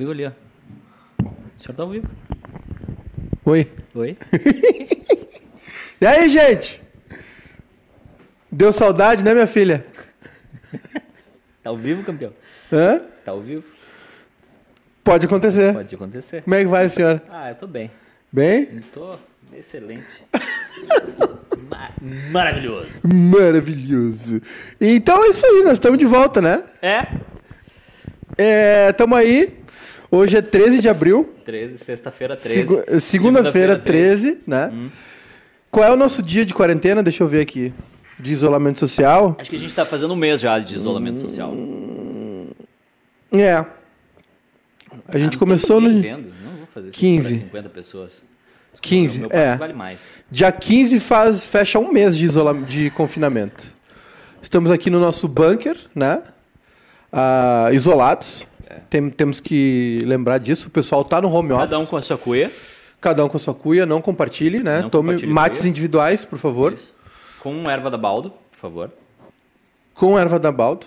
Vivo ali, ó. O senhor tá ao vivo. Oi. Oi? E aí, gente? Deu saudade, né, minha filha? Tá ao vivo, campeão? Hã? Tá ao vivo? Pode acontecer. Pode acontecer. Como é que vai, senhora? Ah, eu tô bem. Bem? Eu tô excelente. Ma- maravilhoso. Maravilhoso. Então é isso aí, nós estamos de volta, né? É? É, tamo aí. Hoje é 13 de abril. 13, sexta-feira 13. Segu- Segunda-feira, 13, né? Qual é o nosso dia de quarentena? Deixa eu ver aqui. De isolamento social. Acho que a gente tá fazendo um mês já de isolamento social. É. A gente começou no. Vendo. Não vou fazer isso 15. para 50 pessoas. Desculpa, 15, meu passo é. vale mais. Dia 15 faz, fecha um mês de, isola, de confinamento. Estamos aqui no nosso bunker, né? Ah, isolados. Tem- temos que lembrar disso. O pessoal tá no home office. Cada um com a sua cuia. Cada um com a sua cuia. Não compartilhe, né? Não Tome compartilhe mates cuia. individuais, por favor. Isso. Com erva da baldo, por favor. Com erva da baldo,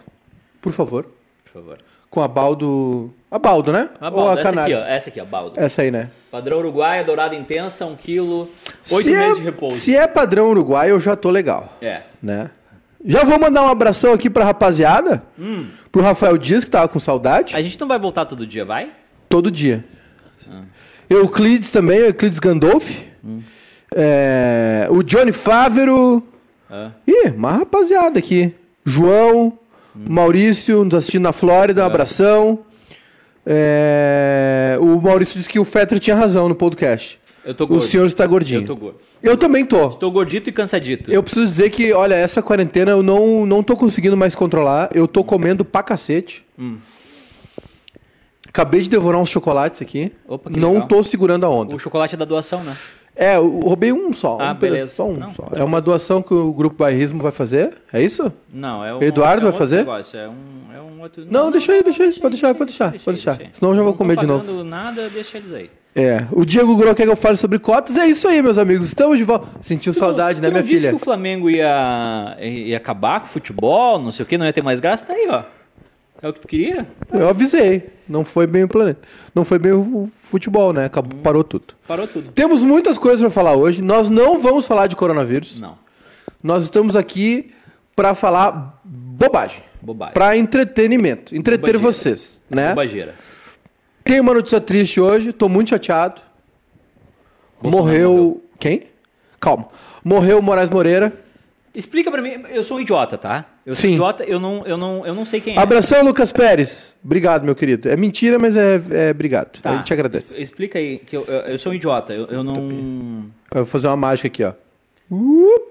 por favor. Por favor. Com a baldo... A baldo, né? A Ou baldo, a essa aqui, canária. ó. Essa aqui, ó, baldo. Essa aí, né? Padrão Uruguaia, dourada intensa, 1 kg, 8 Se meses é- de repouso. Se é padrão uruguai, eu já tô legal. É. né? Já vou mandar um abração aqui pra rapaziada. Pro Rafael Dias, que tava com saudade. A gente não vai voltar todo dia, vai? Todo dia. Euclides também, Euclides Gandolfi. É, o Johnny Fávero. Ah. Ih, uma rapaziada aqui. João, Maurício, nos assistindo na Flórida, um abração. É, o Maurício disse que o Fetter tinha razão no podcast. Eu tô O gordo. senhor está gordinho. Eu tô gordo. Eu também tô. Tô gordito e cansadito. Eu preciso dizer que, olha, essa quarentena eu não, não tô conseguindo mais controlar. Eu tô comendo pra cacete. Hum. Acabei de devorar uns chocolates aqui. Opa, que não legal. tô segurando a onda. O chocolate é da doação, né? É, eu roubei um só. Ah, um beleza. Só um Não, só. tá É uma doação que o Grupo Bairrismo vai fazer? É isso? Não, é um. Eduardo é um vai fazer? Negócio. É um, é um outro. Não, deixa aí, deixa aí. Pode deixar, pode deixar, pode deixar. Senão eu já vou Não comer de novo. pagando nada, deixa eles aí. É. O Diego Gro quer que eu fale sobre cotas. É isso aí, meus amigos. Estamos de volta. Sentiu saudade, Tu né, minha disse filha? que o Flamengo ia, ia acabar com o futebol, não sei o que, não ia ter mais graça, tá aí, ó. É o que tu queria? Eu avisei. Não foi bem o planeta. Não foi bem o futebol, né? Acabou, parou tudo. Parou tudo. Temos muitas coisas para falar hoje. Nós não vamos falar de coronavírus. Não, Nós estamos aqui para falar bobagem, bobagem. para entretenimento, entreter Bobageira. vocês, né? Bobageira. Tem uma notícia triste hoje. Tô muito chateado. Bolsonaro morreu... morreu. quem? Calma. Morreu o Moraes Moreira. Explica pra mim, eu sou um idiota, tá? Eu sou Sim. idiota, eu não, eu não, eu não sei quem é. Abração, Lucas Pérez. Obrigado, meu querido. É mentira, mas é, é obrigado. Tá, A gente agradece. es- Explica aí, que eu, eu, eu sou um idiota, eu, eu não... Eu vou fazer uma mágica aqui, ó. Uh,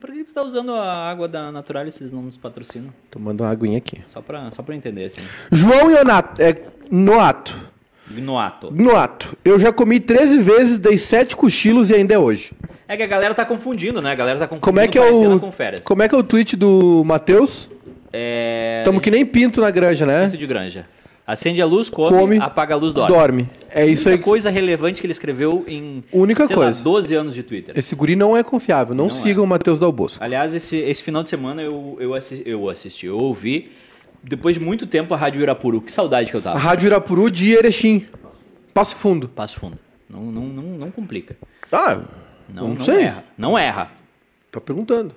Por que tu tá usando a água da Naturalis se eles não nos patrocinam? tomando uma aguinha aqui. Só pra, só pra entender, assim. João Ionato, é, Noato. Ignoato. Noato. Eu já comi 13 vezes, dei 7 cochilos e ainda é hoje. É que a galera tá confundindo, né? A galera tá confundindo Como é que é o. com férias. Como é que é o tweet do Matheus? É... Tamo que nem pinto na granja, né? Pinto de granja. Acende a luz, come, Come, apaga a luz, dorme. Dorme. É isso aí. coisa relevante que ele escreveu em Única coisa. Lá, 12 anos de Twitter. Esse guri não é confiável. Não, Não sigam o Matheus Dal Bosco. Aliás, esse, esse final de semana eu, eu, assi- eu assisti, eu ouvi, depois de muito tempo, a Rádio Irapuru. Que saudade que eu A tava. Rádio Irapuru de Erechim. Passo Fundo. Passo fundo. Não, não, não, não complica. Ah, Não, Não não, sei. erra. Não erra. tá perguntando.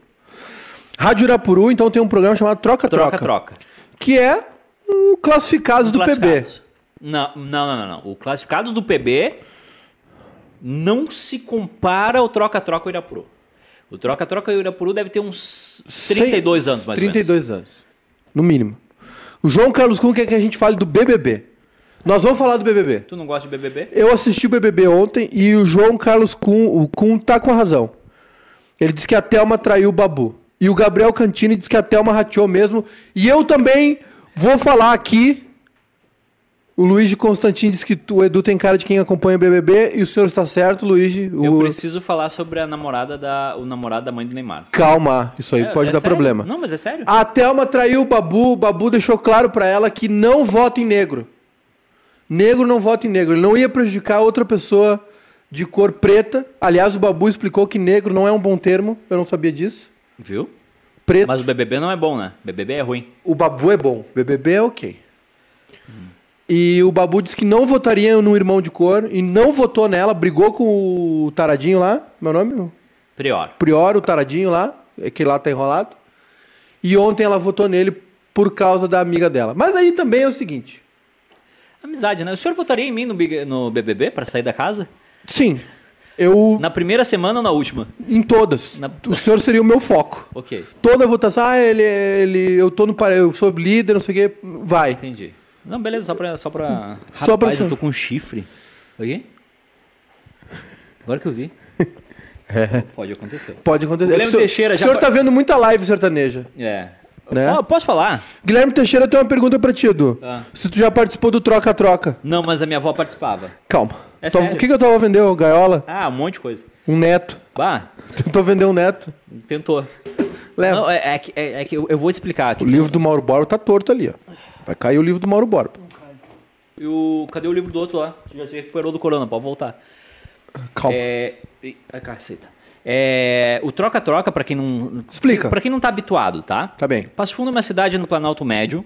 Rádio Irapuru, então, tem um programa chamado Troca-Troca. Troca-troca. Que é o Classificados do PB. Classificados. Não, não, não, não, não. O Classificados do PB não se compara ao Troca-Troca Irapuru. O Troca-Troca Irapuru deve ter uns 32 Cem- anos, mais ou menos. 32 anos. No mínimo. O João Carlos Kuhn quer que a gente fale do BBB. Nós vamos falar do BBB. Tu não gosta de BBB? Eu assisti o BBB ontem e o João Carlos Kuhn, o Kuhn tá com a razão. Ele disse que a Thelma traiu o Babu. E o Gabriel Cantini disse que a Thelma rateou mesmo. E eu também vou falar aqui. O Luiz de Constantino disse que o Edu tem cara de quem acompanha o BBB e o senhor está certo, Luiz. Eu O... preciso falar sobre a namorada da, o namorado da mãe do Neymar. Calma, isso aí É- pode é dar sério? problema. Não, mas é sério. A Thelma traiu o Babu, o Babu deixou claro pra ela que não vota em negro. Negro não vota em negro. Ele não ia prejudicar outra pessoa de cor preta. Aliás, o Babu explicou que negro não é um bom termo. Eu não sabia disso. Viu? Preto. Mas o BBB não é bom, né? BBB é ruim. O Babu é bom. BBB é ok. E o Babu disse que não votaria no irmão de cor e não votou nela, brigou com o taradinho lá, meu nome? Prior. Prior, o taradinho lá, é que lá tá enrolado. E ontem ela votou nele por causa da amiga dela. Mas aí também é o seguinte. Amizade, né? O senhor votaria em mim no, no BBB pra sair da casa? Sim, eu Na primeira semana ou na última? em todas. Na- O senhor seria o meu foco. Ok, Toda votação, ah, ele, ele, eu tô no eu sou líder, não sei o quê, vai. entendi. Não, beleza, só pra. Só pra. Só pra Rapaz, eu ser- tô com chifre. Oi? Agora que eu vi. Pode acontecer. Pode acontecer. É que o senhor, Teixeira o já senhor pa- tá vendo muita live sertaneja. É. Né? Posso falar? Guilherme Teixeira tem uma pergunta pra ti, Edu. Ah. Se tu já participou do troca-troca. Não, mas a minha avó participava. Calma. É Tua- sério? O que, que eu tava vendendo? Gaiola? Ah, um monte de coisa. Um neto. Bah, Tentou vender um neto. tentou. Leva. Não, é, é que- é- é que eu, eu vou te explicar aqui. O livro do Mauro Borba tá torto ali, ó. Vai cair o livro do Mauro Borba. E o- cadê o livro do outro lá? Já se recuperou do corona, pode voltar. Calma. É. Ih, Ai, caceta. É, o troca-troca, pra quem não. Explica. Pra quem não tá habituado, tá? Tá bem. Passo Fundo é uma cidade no Planalto Médio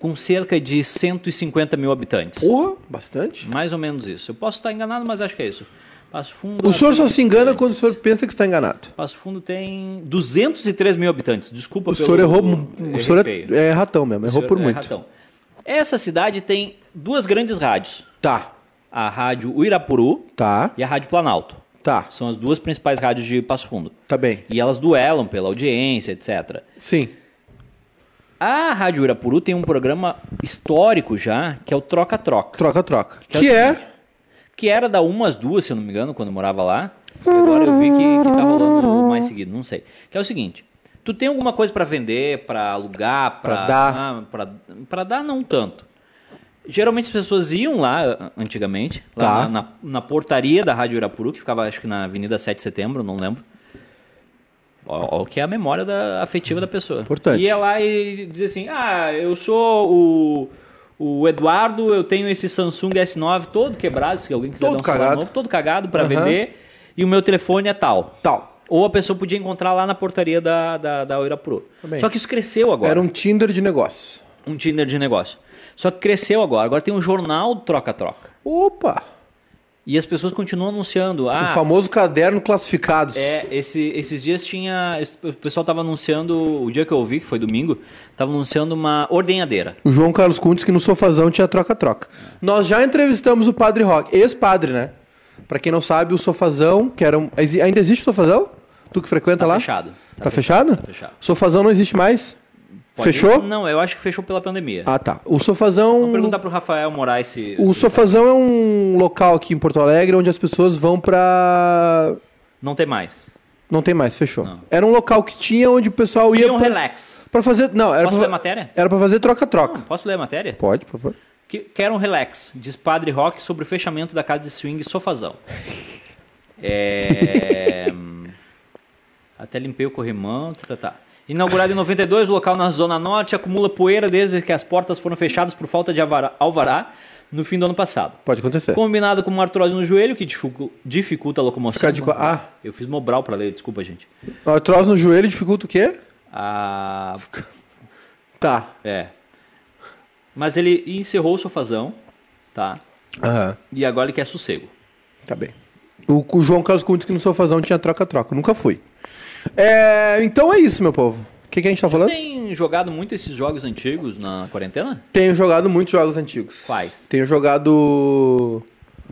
com cerca de 150 mil habitantes. Porra, bastante. Mais ou menos isso. Eu posso estar enganado, mas acho que é isso. Passo Fundo. O senhor só se engana quando o senhor pensa que está enganado. Passo Fundo tem 203 mil habitantes. Desculpa O pelo- senhor errou. errei O senhor é, é ratão mesmo, O errou por é muito. ratão. Essa cidade tem duas grandes rádios. Tá, A rádio Uirapuru tá, e a rádio Planalto. Tá, São as duas principais rádios de Passo Fundo. tá bem. E elas duelam pela audiência, etc. Sim. A Rádio Uirapuru tem um programa histórico já, que é o Troca-Troca. Troca, troca. Que é Que é. seguinte, Que era da umas duas, se eu não me engano, quando eu morava lá. E agora eu vi que, que tá rolando mais seguido, não sei. Que é o seguinte: tu tem alguma coisa pra vender, pra alugar, Pra dar. Ah, pra dar, não tanto. Geralmente as pessoas iam lá, antigamente, lá Tá. na, na, na portaria da Rádio Irapuru, que ficava acho que na Avenida 7 de Setembro, não lembro. Ó, o que é a memória da, afetiva da pessoa. Importante. Ia lá e dizia assim: Ah, eu sou o, o Eduardo, eu tenho esse Samsung S9 todo quebrado, se alguém quiser Todo dar um celular cagado. novo, todo cagado para Aham. vender, e o meu telefone é tal. Tal. Ou a pessoa podia encontrar lá na portaria da, da, da. Também. Só que isso cresceu agora Era um Tinder de negócio. um Tinder de negócio. Só que cresceu agora. Agora tem um jornal troca-troca. Opa! E as pessoas continuam anunciando. O Ah, famoso caderno classificados. é, esse- esses dias tinha. O pessoal tava anunciando. O dia que eu ouvi, que foi domingo, tava anunciando uma ordenhadeira. O João Carlos Kuntes, que no sofazão tinha troca-troca. Nós já entrevistamos o Padre Rock, ex-padre, né? Pra quem não sabe, o sofazão, que era um... Ainda existe o sofazão? Tu que frequenta Tá lá? fechado. Tá, fechado? Tá fechado. Sofazão não existe mais? Pode- Fechou? Não, eu acho que fechou pela pandemia. Ah, tá. O sofazão... Vou perguntar pro Rafael Moraes se. O se- sofazão é um local aqui em Porto Alegre onde as pessoas vão pra... Não tem mais. Não tem mais, fechou. Não. Era um local que tinha onde o pessoal ia Queria um pra, relax. pra fazer... Não, era Posso pra... ler a matéria? Era pra fazer troca-troca. Posso ler a matéria? Pode, por favor. Que, quero um relax, diz Padre Rock sobre o fechamento da casa de swing Sofazão. É... Até limpei o corrimão, tá, tá, tá. Inaugurado em 92, o local na Zona Norte acumula poeira desde que as portas foram fechadas por falta de alvará, no fim do ano passado. Pode acontecer. Combinado com uma artrose no joelho, que dificu- dificulta a locomoção. Ficar de... co- Ah, Eu fiz Mobral para ler, desculpa, gente. artrose no joelho dificulta o quê? Ah, Tá. é. Mas ele encerrou o sofazão, tá? Aham. E agora ele quer sossego. Tá bem. O, o João Carlos Kuntes que no sofazão tinha troca-troca. Nunca fui. É, então é isso, meu povo. O que, que a gente tá falando? Tem jogado muito esses jogos antigos na quarentena? Tenho jogado muitos jogos antigos. Quais? Tenho jogado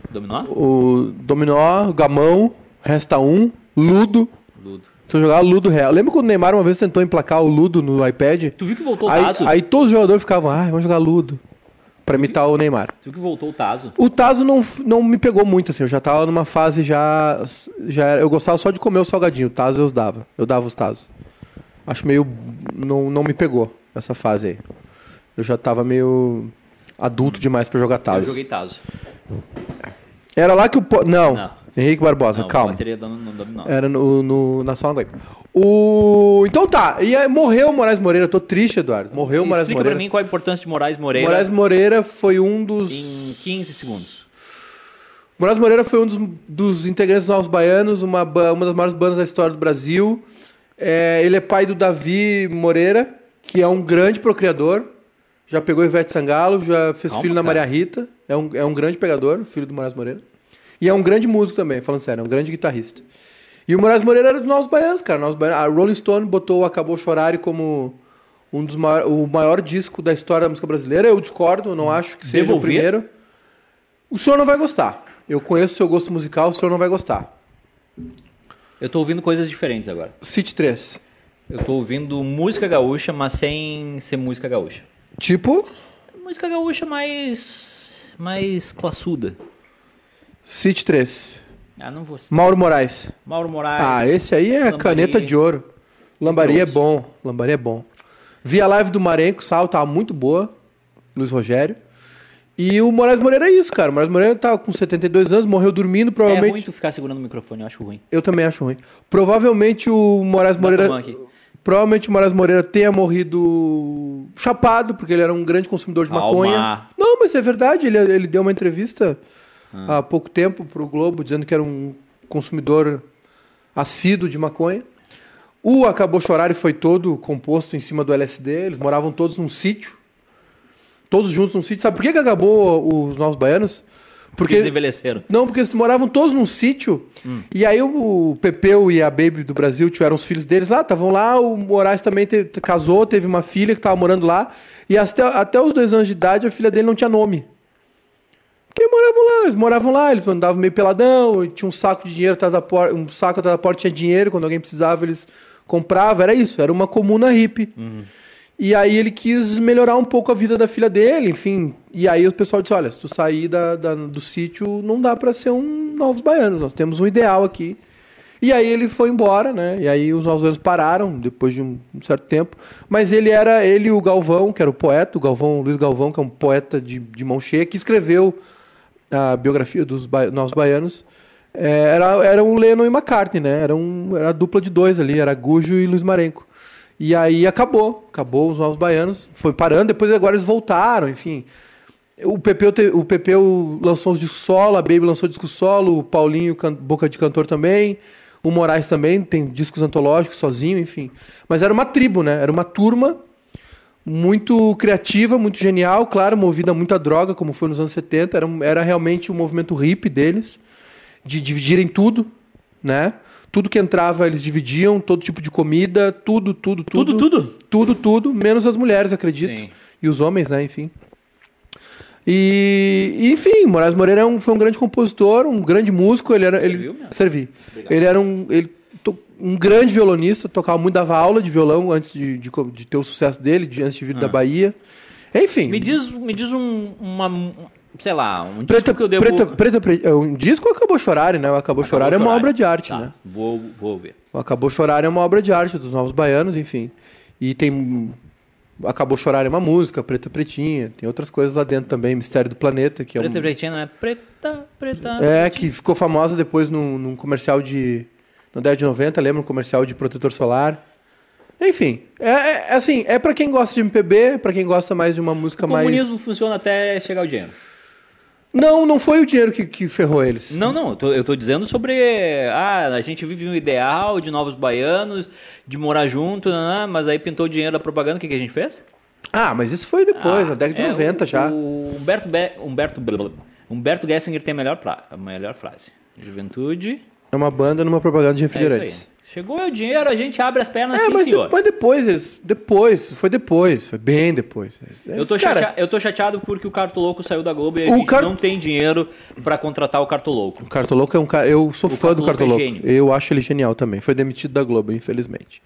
Dominó? o Dominó, Gamão, Resta 1, Ludo. Ludo. Se eu jogar Ludo real. Lembra quando o Neymar uma vez tentou emplacar o Ludo no iPad? Tu viu que voltou o Aí, Tazo? aí todos os jogadores ficavam, ah, vamos jogar Ludo. Pra imitar o Neymar. Tu viu que voltou o Tazo? O Tazo não, não me pegou muito, assim. Eu já tava numa fase já. já era- eu gostava só de comer o salgadinho. O Tazo eu dava. Eu dava os Tazo. Acho meio. Não, não me pegou essa fase aí. Eu já tava meio adulto demais pra jogar Eu Tazo. joguei Tazo. Era lá que o. po- Não. Não. Henrique Barbosa, Não, calma. bateria. Era no, no- na sala Guaíba. O. Então tá. E aí, morreu o Moraes Moreira. Eu tô triste, Eduardo. Morreu o Moraes Explica Moreira. pra mim qual a importância de Moraes Moreira Moraes Moreira foi um dos. em 15 segundos. Moraes Moreira foi um dos, dos integrantes dos Novos Baianos, uma, uma das maiores bandas da história do Brasil. É, ele é pai do Davi Moreira, que é um grande procriador. Já pegou Ivete Sangalo, já fez Calma, filho na cara. Maria Rita. É um, é um grande pegador, filho do Moraes Moreira. E é um grande músico também, falando sério, é um grande guitarrista. E o Moraes Moreira era dos Novos Baianos, cara. Novos Baianos. A Rolling Stone botou o Acabou Chorar como um dos maior, o maior disco da história da música brasileira. Eu discordo, não acho que seja Devo o primeiro. O senhor não vai gostar. Eu conheço o seu gosto musical, o senhor não vai gostar. Eu tô ouvindo coisas diferentes agora. City 3. Eu tô ouvindo música gaúcha, mas sem ser música gaúcha. Tipo, Música gaúcha mais. mais classuda. City 3. Ah, não vou. Mauro Moraes. Mauro Moraes. Ah, esse aí é Lambari. caneta de ouro. Lambari é bom. Lambari é bom. Vi a live do Marenco, Sal, tava muito boa. Luiz Rogério. E o Moraes Moreira é isso, cara. O Moraes Moreira tá com 72 anos, morreu dormindo, É provavelmente. ruim tu ficar segurando o microfone, eu acho ruim. Eu também acho ruim. Provavelmente o Moraes Moreira. Provavelmente o Moraes Moreira tenha morrido chapado, porque ele era um grande consumidor de maconha. Não, mas é verdade. Ele, ele deu uma entrevista Há pouco tempo pro Globo dizendo que era um consumidor assíduo de maconha. O Acabou Chorar foi todo composto em cima do LSD. Eles moravam todos num sítio. Todos juntos num sítio. Sabe por que, que acabou os Novos Baianos? Porque eles envelheceram. Não, porque eles moravam todos num sítio. E aí o Pepeu e a Baby do Brasil tiveram os filhos deles lá, estavam lá. O Moraes também te- casou, teve uma filha que estava morando lá. E até, até os dois anos de idade, a filha dele não tinha nome. Porque moravam lá, eles moravam lá, eles andavam meio peladão, tinha um saco de dinheiro atrás da porta, um saco atrás da porta tinha dinheiro, quando alguém precisava, eles compravam, era isso, era uma comuna hippie. E aí ele quis melhorar um pouco a vida da filha dele, enfim. E aí o pessoal disse, olha, se tu sair da, da- do sítio, não dá pra ser um Novos Baianos, nós temos um ideal aqui. E aí ele foi embora, né? E aí os Novos Baianos pararam, depois de um, um certo tempo. Mas ele era, ele e o Galvão, que era o poeta, o Galvão, Luiz Galvão, que é um poeta de, de mão cheia, que escreveu a biografia dos ba Novos Baianos. É, era, era um Lennon e McCartney, né? Era, um, era a dupla de dois ali, era Gujo e Luiz Marenco. E aí acabou, acabou os Novos Baianos, foi parando, depois agora eles voltaram, enfim. O Pepeu, te- o Pepeu lançou os discos solo, a Baby lançou disco solo, o Paulinho, can- Boca de Cantor também, o Moraes também tem discos antológicos sozinho, enfim. Mas era uma tribo, né? Era uma turma muito criativa, muito genial, claro, movida a muita droga, como foi nos anos 70. Era, um- era realmente o movimento hippie deles, de dividirem tudo, né? Tudo que entrava eles dividiam, todo tipo de comida, tudo, tudo, tudo. Tudo, tudo? Tudo, tudo, menos as mulheres, acredito. Sim. E os homens, né? Enfim. E, enfim, Moraes Moreira é um- foi um grande compositor, um grande músico. Ele era. Ele, Serviu. Ele era um, ele, um grande violonista, tocava muito, dava aula de violão antes de, de, de ter o sucesso dele, de- antes de vir da Bahia. Enfim. Me diz, me diz um, uma, um- sei lá, um disco Preta, que eu devo... preta, preta, Pre- é, um disco Acabou Chorar, né? O Acabou, Chorar é uma Chorar. obra de arte, Tá, né? Vou, vou ver. O Acabou Chorar é uma obra de arte dos Novos Baianos, enfim. E tem. Acabou Chorar é uma música, Preta Pretinha. Tem outras coisas lá dentro também, Mistério do Planeta, que é Preta um. pretinha não é preta, preta... É, que ficou famosa depois num, num comercial de. Na década de 90, lembra? Um comercial de protetor solar. Enfim, é, é- é assim, é pra quem gosta de MPB, pra quem gosta mais de uma música O mais. comunismo funciona até chegar o dinheiro. Não, não foi o dinheiro que, que ferrou eles. Não, não, eu tô, eu tô dizendo sobre. Ah, a gente vive um ideal de novos baianos, de morar junto, né, mas aí pintou o dinheiro da propaganda, o que, que a gente fez? Ah, mas isso foi depois, Ah, na década de é, 90 o, já. O Humberto, Be Humberto, Humberto Gessinger tem a melhor, pra- a melhor frase. Juventude. É uma banda numa propaganda de É refrigerantes. aí. Chegou o dinheiro, a gente abre as pernas, É, sim, mas, de- senhor. mas depois, eles. Depois, foi depois, foi bem depois. Eu tô, Cara, chateado, eu tô chateado porque o Cartoloco saiu da Globo e a O gente Car- não tem dinheiro pra contratar o Cartoloco. O Cartoloco é um cara. Eu sou O fã do Cartoloco é Cartoloco. gênio. eu acho ele genial também. Foi demitido da Globo, infelizmente.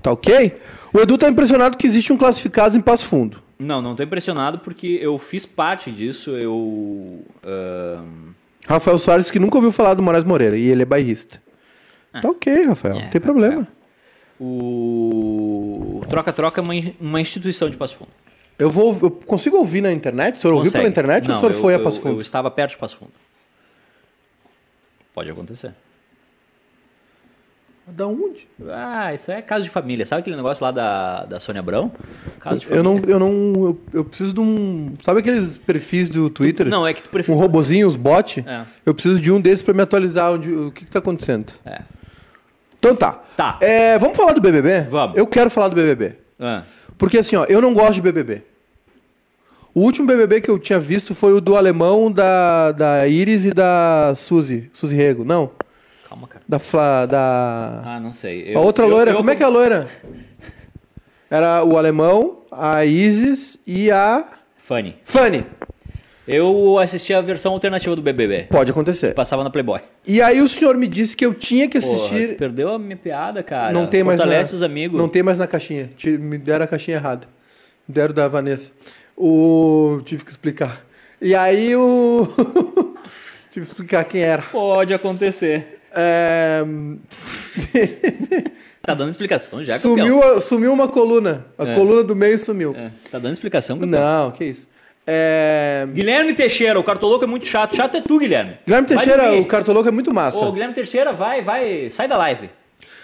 Tá ok? O Edu tá impressionado que existe um classificados em Passo Fundo. Não, não tô impressionado porque eu fiz parte disso, eu... ahn, Rafael Soares, que nunca ouviu falar do Moraes Moreira, e ele é bairrista. Tá ok, Rafael, É, não tem problema. o Troca-Troca é uma, uma instituição de Passo Fundo. Eu vou. Eu consigo ouvir na internet? O senhor ouviu Consegue. pela internet ou Não, o senhor eu- foi a eu- Passo Fundo? Eu estava perto de Passo Fundo. Pode acontecer. Da onde? Ah, isso é caso de família. Sabe aquele negócio lá da, da Sônia Abrão? Caso de Eu família. não. Eu, não eu, eu preciso de um. Sabe aqueles perfis do Twitter? Não, é que tu Um prefere... robozinho, os bot? É. Eu preciso de um desses pra me atualizar onde, o que, que tá acontecendo. É. Então tá. Tá. É, vamos falar do BBB? Vamos. Eu quero falar do BBB. Ah, Porque assim, ó, eu não gosto de BBB. O último BBB que eu tinha visto foi o do alemão, da, da Iris e da Suzy. Suzy Rego. Não. Calma, cara. Da Fla. Da. Ah, não sei. a outra loira, como é que é a loira? Era o alemão, a Isis e a. Fanny. Fanny. Eu assisti a versão alternativa do BBB. Pode acontecer. Passava na Playboy. E aí o senhor me disse que eu tinha que Porra, assistir. perdeu a minha piada, cara. não tem mais na, Fortalece os amigos. Não tem mais na caixinha. Me deram a caixinha errada. Me deram da Vanessa. O tive que explicar. E aí o tive que explicar quem era. Pode acontecer. É, Tá dando explicação já. Sumiu, a- sumiu uma coluna. A É. coluna do meio sumiu. É, tá dando explicação, campeão. Não, que isso. É, Guilherme Teixeira, o cartoloco é muito chato. Chato é tu, Guilherme. Guilherme Teixeira, o cartoloco é muito massa. Ô, Guilherme Teixeira, vai, vai, sai da live.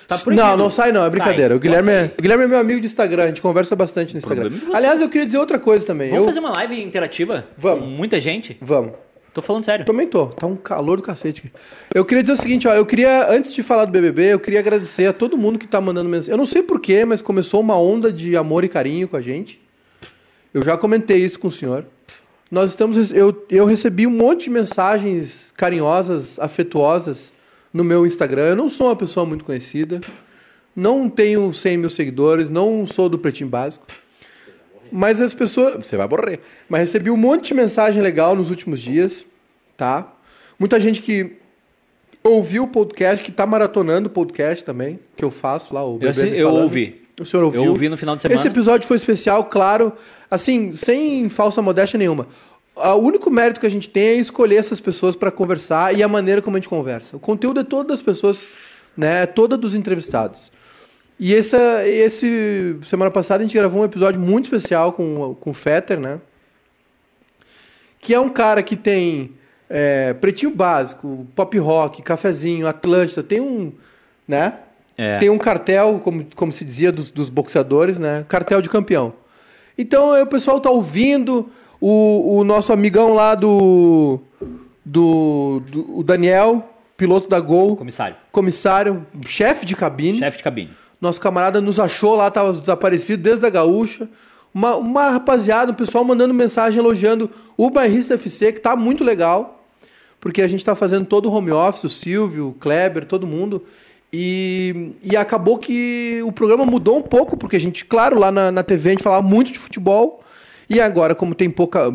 Tá não, não sai não, é brincadeira. Sai, o, Guilherme é, o Guilherme é meu amigo de Instagram, a gente conversa bastante no Instagram. é. Aliás, eu queria dizer outra coisa também. Vamos eu... fazer uma live interativa? Vamos. Com muita gente? Vamos. Tô falando sério. Também tô. Tá um calor do cacete. aqui. Eu queria dizer o seguinte, ó. Eu queria, antes de falar do BBB, eu queria agradecer a todo mundo que tá mandando mensagem. Eu não sei porquê, mas começou uma onda de amor e carinho com a gente. Eu já comentei isso com o senhor. Nós estamos... Eu, eu recebi um monte de mensagens carinhosas, afetuosas no meu Instagram. Eu não sou uma pessoa muito conhecida. Não tenho 100 mil seguidores. Não sou do Pretinho Básico. Mas as pessoas. Você vai morrer. Mas recebi um monte de mensagem legal nos últimos dias, tá? Muita gente que ouviu o podcast, que tá maratonando o podcast também, que eu faço lá, o Eu, Bebendo assi- e eu ouvi. O senhor ouviu? Eu ouvi no final de semana. Esse episódio foi especial, claro, assim, sem falsa modéstia nenhuma. O único mérito que a gente tem é escolher essas pessoas para conversar e a maneira como a gente conversa. O conteúdo é todo das pessoas, né? É toda dos entrevistados. E essa, esse semana passada a gente gravou um episódio muito especial com, com o Fetter, né? Que é um cara que tem é, pretinho básico, pop rock, cafezinho, Atlântida, tem um, né? É. Tem um cartel, como, como se dizia, dos, dos boxeadores, né? Cartel de campeão. Então o pessoal tá ouvindo, o, o nosso amigão lá do, do, do o Daniel, piloto da Gol, Comissário. comissário, chefe de cabine. Chefe de cabine. Nosso camarada nos achou lá, tava desaparecido desde a gaúcha. Uma, uma rapaziada, um pessoal mandando mensagem elogiando o Bairrista FC, que tá muito legal. Porque a gente tá fazendo todo o home office, o Silvio, o Kleber, todo mundo. E, e acabou que o programa mudou um pouco, porque a gente, claro, lá na, na TV a gente falava muito de futebol. E agora, como tem pouca,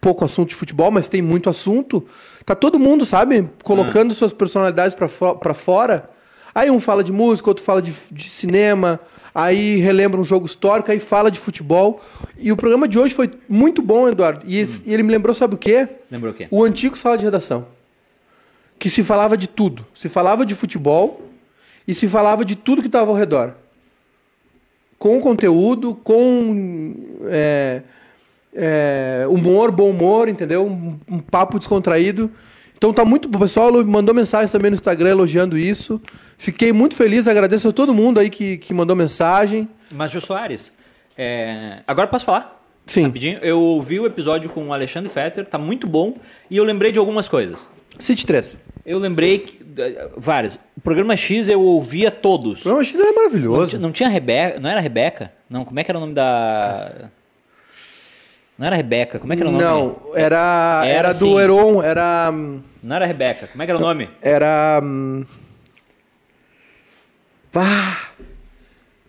pouco assunto de futebol, mas tem muito assunto, tá todo mundo, sabe, colocando suas personalidades pra fo- fora. Aí um fala de música, outro fala de, de cinema, aí relembra um jogo histórico, aí fala de futebol. E o programa de hoje foi muito bom, Eduardo. E, esse- e ele me lembrou, sabe o quê? Lembrou o quê? O antigo sala de redação. Que se falava de tudo. Se falava de futebol e se falava de tudo que estava ao redor. Com conteúdo, com é, é, humor, bom humor, entendeu? Um, um papo descontraído. Então tá muito. O pessoal mandou mensagem também no Instagram elogiando isso. Fiquei muito feliz, agradeço a todo mundo aí que, que mandou mensagem. Mas, Jô Soares, é, agora posso falar? Sim. Rapidinho. Eu ouvi o episódio com o Alexandre Fetter, tá muito bom. E eu lembrei de algumas coisas. City 3. Eu lembrei que, várias. O programa X eu ouvia todos. O programa X era Não, maravilhoso. ti- não tinha Rebeca. Não era Rebeca? Não, como é que era o nome da. Não era Rebeca, como é que era o nome? Não, era, Era era, assim. do Heron, era. Não era Rebeca, como é que era o nome? Era. hum, Pá.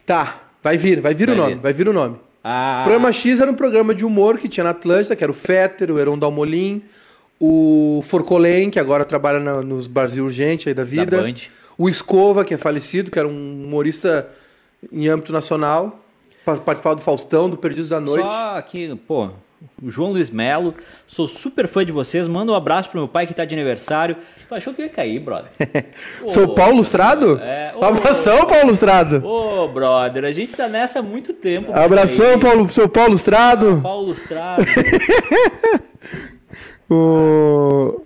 Tá, vai vir, vai vir Vai o nome, vir. vai vir o nome. Ah, O programa X era um programa de humor que tinha na Atlântida, que era o Fetter, o Heron Dalmolin, o Forcolen, que agora trabalha na- nos Brasil Urgente aí da vida. Band. o Escova, que é falecido, que era um humorista em âmbito nacional. pa- Participava do Faustão, do Perdidos da Noite. Só que, pô, João Luiz Melo, sou super fã de vocês. Manda um abraço pro meu pai que tá de aniversário. Tu achou que eu ia cair, brother? Sou Ô, Paulo Lustrado? É, ô. Abração, Paulo Lustrado. Ô, brother, a gente tá nessa há muito tempo. Abração. Paulo, seu Paulo Lustrado. Paulo Lustrado. O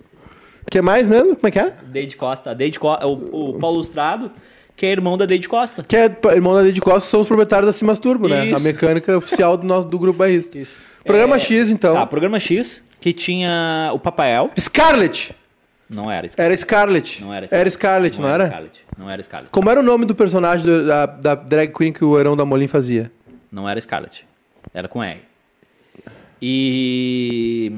que mais mesmo? Como é que é? Deide Costa. Deide Co- o, o Paulo Lustrado, que é irmão da Deide Costa. Que é irmão da Lady Costa, são os proprietários da Simas Turbo, né? Isso. A mecânica oficial do nosso do grupo bairrista. Isso. Programa É, X, então. Tá, programa X, que tinha o Papael. Scarlett! Não era Scarlett. Era Scarlett. Não era Era Scarlett, não, era? Scarlett. Não era Scarlett. Como era o nome do personagem do- da, da drag queen que o Herão da Molin fazia? Não era Scarlett. Era com R. E.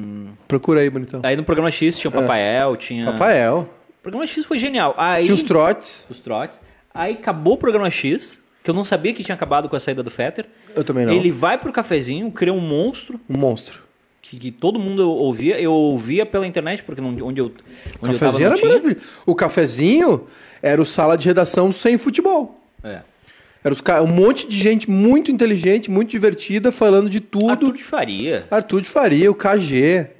Procura aí, bonitão. Aí no programa X tinha o Papael, tinha. Papael. O programa X foi genial. Aí, Tinha os trotes. os trotes. Aí acabou o programa X, que eu não sabia que tinha acabado com a saída do Fetter. Eu também não. Ele vai pro cafezinho, cria um monstro Um monstro. que, que todo mundo ouvia. Eu ouvia pela internet, porque não, onde eu, O onde eu tava cafezinho não era maravilhoso. O cafezinho era o sala de redação sem futebol. É. Era um monte de gente muito inteligente, muito divertida, falando de tudo. Arthur de Faria. Arthur de Faria, o KG.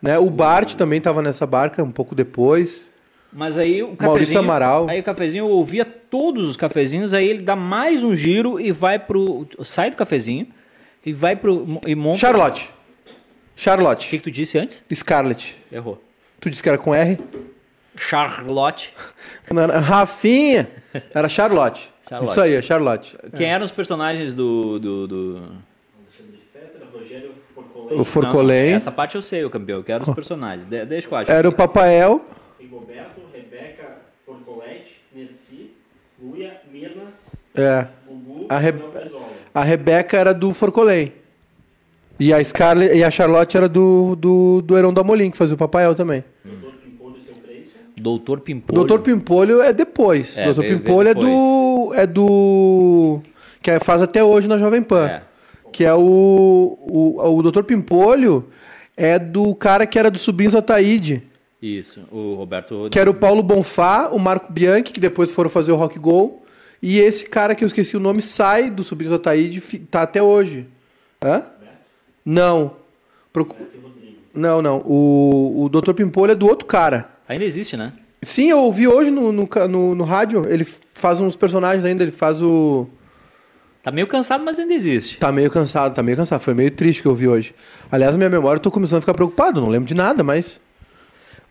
Né? O Bart também estava nessa barca um pouco depois. Mas aí o cafezinho. Maurício Amaral. Aí o cafezinho eu ouvia todos os cafezinhos, aí ele dá mais um giro e vai pro. Sai do cafezinho e vai pro. E monta. Charlotte. O que, Charlotte. que tu disse antes? Scarlett. Errou. Tu disse que era com R? Charlotte. Não, era Rafinha. Era Charlotte. Charlotte. Isso aí, é Charlotte. Quem eram os personagens do. do, do... O Forcolém. Essa parte eu sei, o campeão. Eu quero os personagens. De, deixa eu acho. Era o Papael. Rigoberto, Rebeca Forcolete, Nerci, Luia, Mirna, É. Gugu, A Re-. A Rebeca era do Forcolém. E a Scarlett e a Charlotte era do, do, do Heron da Molim, que fazia o Papael também. Doutor Pimpolho, seu Creison. Doutor Pimpolho. Doutor Pimpolho é depois. É, Doutor veio- Pimpolho veio é do. É do. Que é- faz até hoje na Jovem Pan. É. Que é o. O, o Doutor Pimpolho é do cara que era do Sobrinhos Ataíde. Isso, o Roberto. Que era o Paulo Bonfá, o Marco Bianchi, que depois foram fazer o Rock Go. E esse cara que eu esqueci o nome sai do Sobrinhos Ataíde, fi- tá até hoje. Hã? Não. Procu- Não, não. O, o Dr. Pimpolho é do outro cara. Ainda existe, né? Sim, eu ouvi hoje no, no, no, no rádio. Ele faz uns personagens ainda, ele faz o. Tá meio cansado, mas ainda existe. Tá meio cansado, tá meio cansado. Foi meio triste que eu ouvi hoje. Aliás, minha memória, eu tô começando a ficar preocupado, não lembro de nada, mas.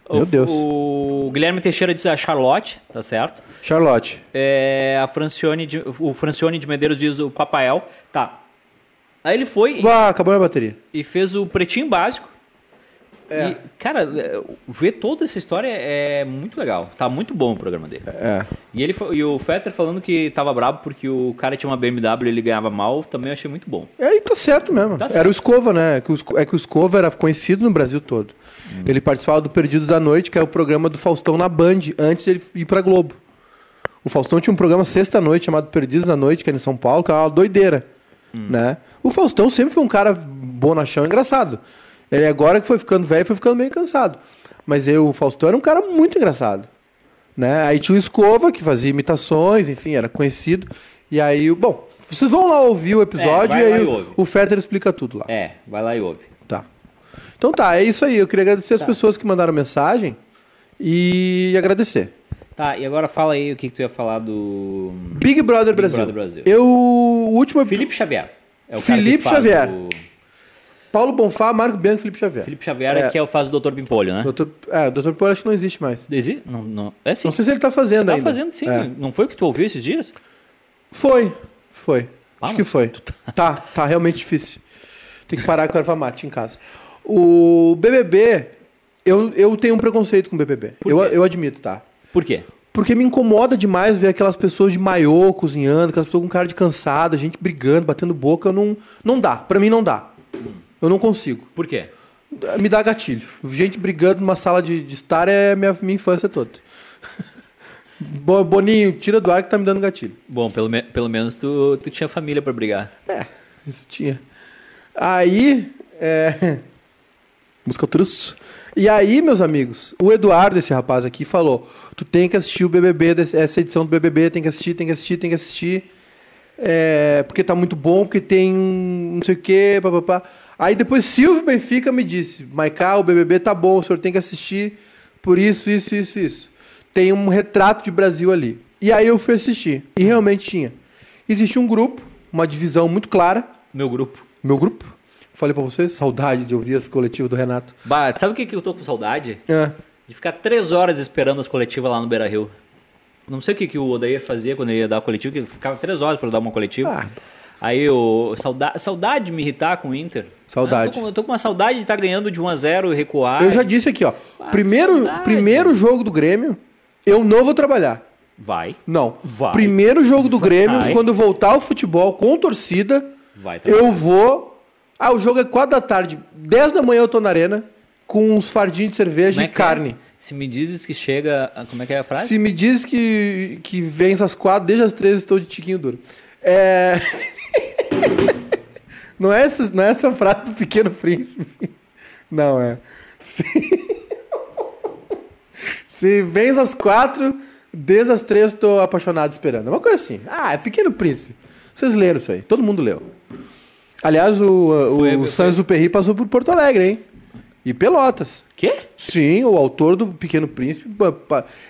Meu o, Deus. O Guilherme Teixeira diz a Charlotte, tá certo? Charlotte. É, a Francione de, o Francione de Medeiros diz o Papael. Tá. Aí ele foi e- Ah, acabou minha bateria. e fez o Pretinho Básico. É. E, cara, é, ver toda essa história é muito legal. Tá muito bom o programa dele. É. E, ele, e o Fetter falando que tava bravo porque o cara tinha uma BMW e ele ganhava mal, também eu achei muito bom. É, e tá certo mesmo. Tá Era certo. o Escova, né? Esco- É que o Escova era conhecido no Brasil todo. Ele participava do Perdidos da Noite, que é o programa do Faustão na Band, antes de ele ir pra Globo. O Faustão tinha um programa sexta-noite chamado Perdidos da Noite, que era em São Paulo, que era uma doideira. Né? O Faustão sempre foi um cara bonachão, engraçado. Ele agora que foi ficando velho, foi ficando meio cansado. Mas eu, o Faustão era um cara muito engraçado. Né? Aí tinha o Escova, que fazia imitações, enfim, era conhecido. E aí, bom, vocês vão lá ouvir o episódio É, e aí e o, Fetter explica tudo lá. É, vai lá e ouve. Tá. Então tá, é isso aí. Eu queria agradecer as Tá. pessoas que mandaram mensagem e agradecer. Tá, e agora fala aí o que, que tu ia falar do. Big Brother Big Brasil. Brother Brasil. Eu, o último Felipe Xavier. É o Felipe cara que faz Xavier. o- Paulo Bonfá, Marco Bianco e Felipe Xavier. Felipe Xavier é, É. que é o faz o Dr. Pimpolho, né? Doutor, é, o Dr. Paulo acho que não existe mais. Exi? Não, não. É sim. Não sei se ele tá fazendo tá ainda. fazendo sim. É. Não foi o que tu ouviu esses dias? Foi, foi. Ah, Acho que foi. Tá, tá realmente difícil. Tem que parar com a erva mate em casa. O BBB, eu, eu tenho um preconceito com o BBB. Eu, eu admito, tá? Por quê? Porque me incomoda demais ver aquelas pessoas de maiô cozinhando, aquelas pessoas com cara de cansada, gente brigando, batendo boca. Não, não dá. Pra mim não dá. Eu não consigo. Por quê? Me dá gatilho. Gente brigando numa sala de, de estar é minha, minha infância toda. Bo- Boninho, tira do ar que tá me dando gatilho. Bom, pelo, me- pelo menos tu, tu tinha família pra brigar. É, isso tinha. Aí, é... Música truço. E aí, meus amigos, o Eduardo, esse rapaz aqui, falou: tu tem que assistir o BBB, essa edição do BBB, tem que assistir, tem que assistir, tem que assistir. É, porque tá muito bom, porque tem um não sei o quê, papapá. Aí depois Silvio Benfica me disse: Maiká, o BBB tá bom, o senhor tem que assistir por isso, isso, isso, isso. Tem um retrato de Brasil ali. E aí eu fui assistir. E realmente tinha. Existe um grupo, uma divisão muito clara. Meu grupo. Meu grupo. Falei pra vocês, saudade de ouvir as coletivas do Renato. Bah, sabe o que, que eu tô com saudade? É. De ficar três horas esperando as coletivas lá no Beira Rio. Não sei o que, que o Odair fazia quando ele ia dar a coletiva, que ele ficava três horas pra dar uma coletiva. Ah. Aí eu. Saudade, saudade de me irritar com o Inter. Saudade. Eu tô, com, eu tô com uma saudade de estar ganhando de 1 a 0 e recuar. Eu já disse aqui, ó. Ah, primeiro, primeiro jogo do Grêmio, eu não vou trabalhar. Vai. Não. Vai. Primeiro jogo do Vai. Grêmio, quando voltar ao futebol com torcida, Vai trabalhar. eu vou Ah, o jogo é 4 da tarde. 10 da manhã eu tô na arena com uns fardinhos de cerveja é e é? carne. Se me dizes que chega. a- Como é que é a frase? Se me diz que, que vem às 4, desde as 3 estou de tiquinho duro. É... não, é essa, não é essa frase do Pequeno Príncipe. Não é. Se, Se vens às 4, desde as 3 estou apaixonado esperando. É uma coisa assim. Ah, é Pequeno Príncipe. Vocês leram isso aí. Todo mundo leu. Aliás, o, Foi- o foi- Sans Perry passou por Porto Alegre, hein? E Pelotas. Quê? Sim, o autor do Pequeno Príncipe,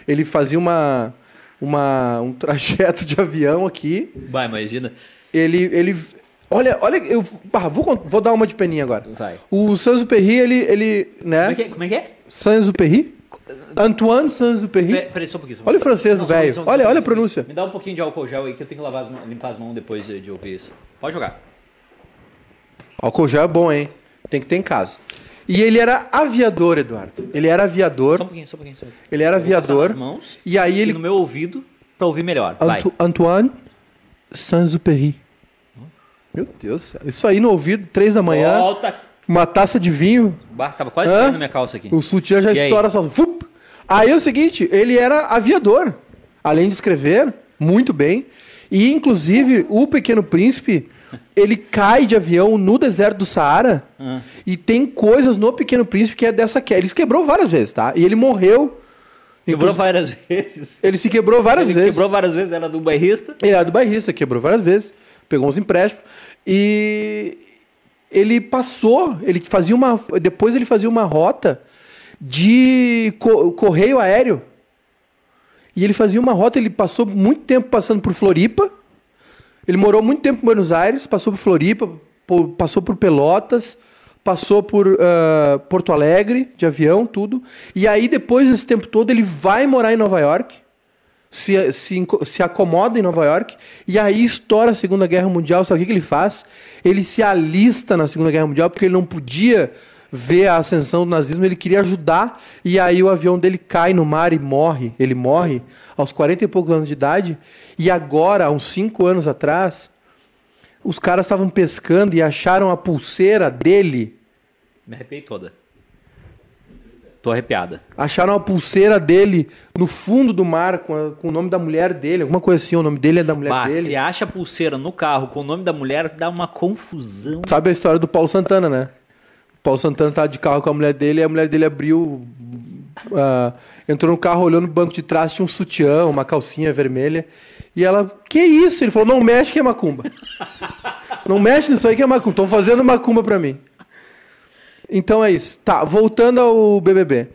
ele fazia uma, uma, um trajeto de avião aqui. Vai, imagina. Ele, ele, olha, olha, eu ah, vou, vou dar uma de peninha agora. Vai. O Saint-Exupéry, ele, ele, Como é né? que é? Como é, que é? Saint-Exupéry? Antoine Saint-Exupéry? Pera- Peraí, só um pouquinho. só um Olha o francês, Não, só velho. só um Olha, olha a só pronúncia. Me dá um pouquinho de álcool gel aí que eu tenho que lavar as mãos- limpar as mãos depois de, ouvir isso. Pode jogar. Álcool gel é bom, hein? Tem que ter em casa. E ele era aviador, Eduardo. Ele era aviador. Só um pouquinho, só um pouquinho. Só um pouquinho. Ele era aviador. mãos E aí e ele no meu ouvido pra ouvir melhor. Anto- Antoine Saint-Exupéry. Meu Deus, do céu. isso aí no ouvido, três da manhã, Volta. uma taça de vinho, Bah, tava quase Hã? caindo minha calça aqui. o sutiã já E aí? estoura só. Fup! Aí é o seguinte, ele era aviador, além de escrever muito bem, e inclusive o Pequeno Príncipe, ele cai de avião no deserto do Saara, Hã? e tem coisas no Pequeno Príncipe que é dessa queda. Ele se quebrou várias vezes, tá? E ele morreu. Quebrou Inclusive, várias vezes. Ele se quebrou várias Ele vezes. quebrou várias vezes, era do bairrista. Ele era do bairrista, quebrou várias vezes, pegou uns empréstimos. E ele passou, ele fazia uma. Depois ele fazia uma rota de co- correio aéreo. E ele fazia uma rota, ele passou muito tempo passando por Floripa. Ele morou muito tempo em Buenos Aires, passou por Floripa, passou por Pelotas, passou por ah, Porto Alegre, de avião, tudo. E aí, depois desse tempo todo, ele vai morar em Nova York se, se, se acomoda em Nova York e aí estoura a Segunda Guerra Mundial. Sabe o que, que ele faz? Ele se alista na Segunda Guerra Mundial porque ele não podia ver a ascensão do nazismo, ele queria ajudar e aí o avião dele cai no mar e morre. Ele morre aos 40 e poucos anos de idade e agora, há uns 5 anos atrás, os caras estavam pescando e acharam a pulseira dele. Me arrepiei toda. Tô arrepiada. Acharam a pulseira dele no fundo do mar com, a- com o nome da mulher dele, alguma coisa assim, o nome dele é da mulher Bah, dele. se acha a pulseira no carro com o nome da mulher, dá uma confusão. Sabe a história do Paulo Santana, né? O Paulo Santana tá de carro com a mulher dele e a mulher dele abriu. ah, entrou no carro, olhou no banco de trás, tinha um sutiã, uma calcinha vermelha. E ela, que isso? Ele falou, não mexe que é macumba. não mexe nisso aí que é macumba. Estão fazendo macumba pra mim. Então é isso. Tá, voltando ao BBB.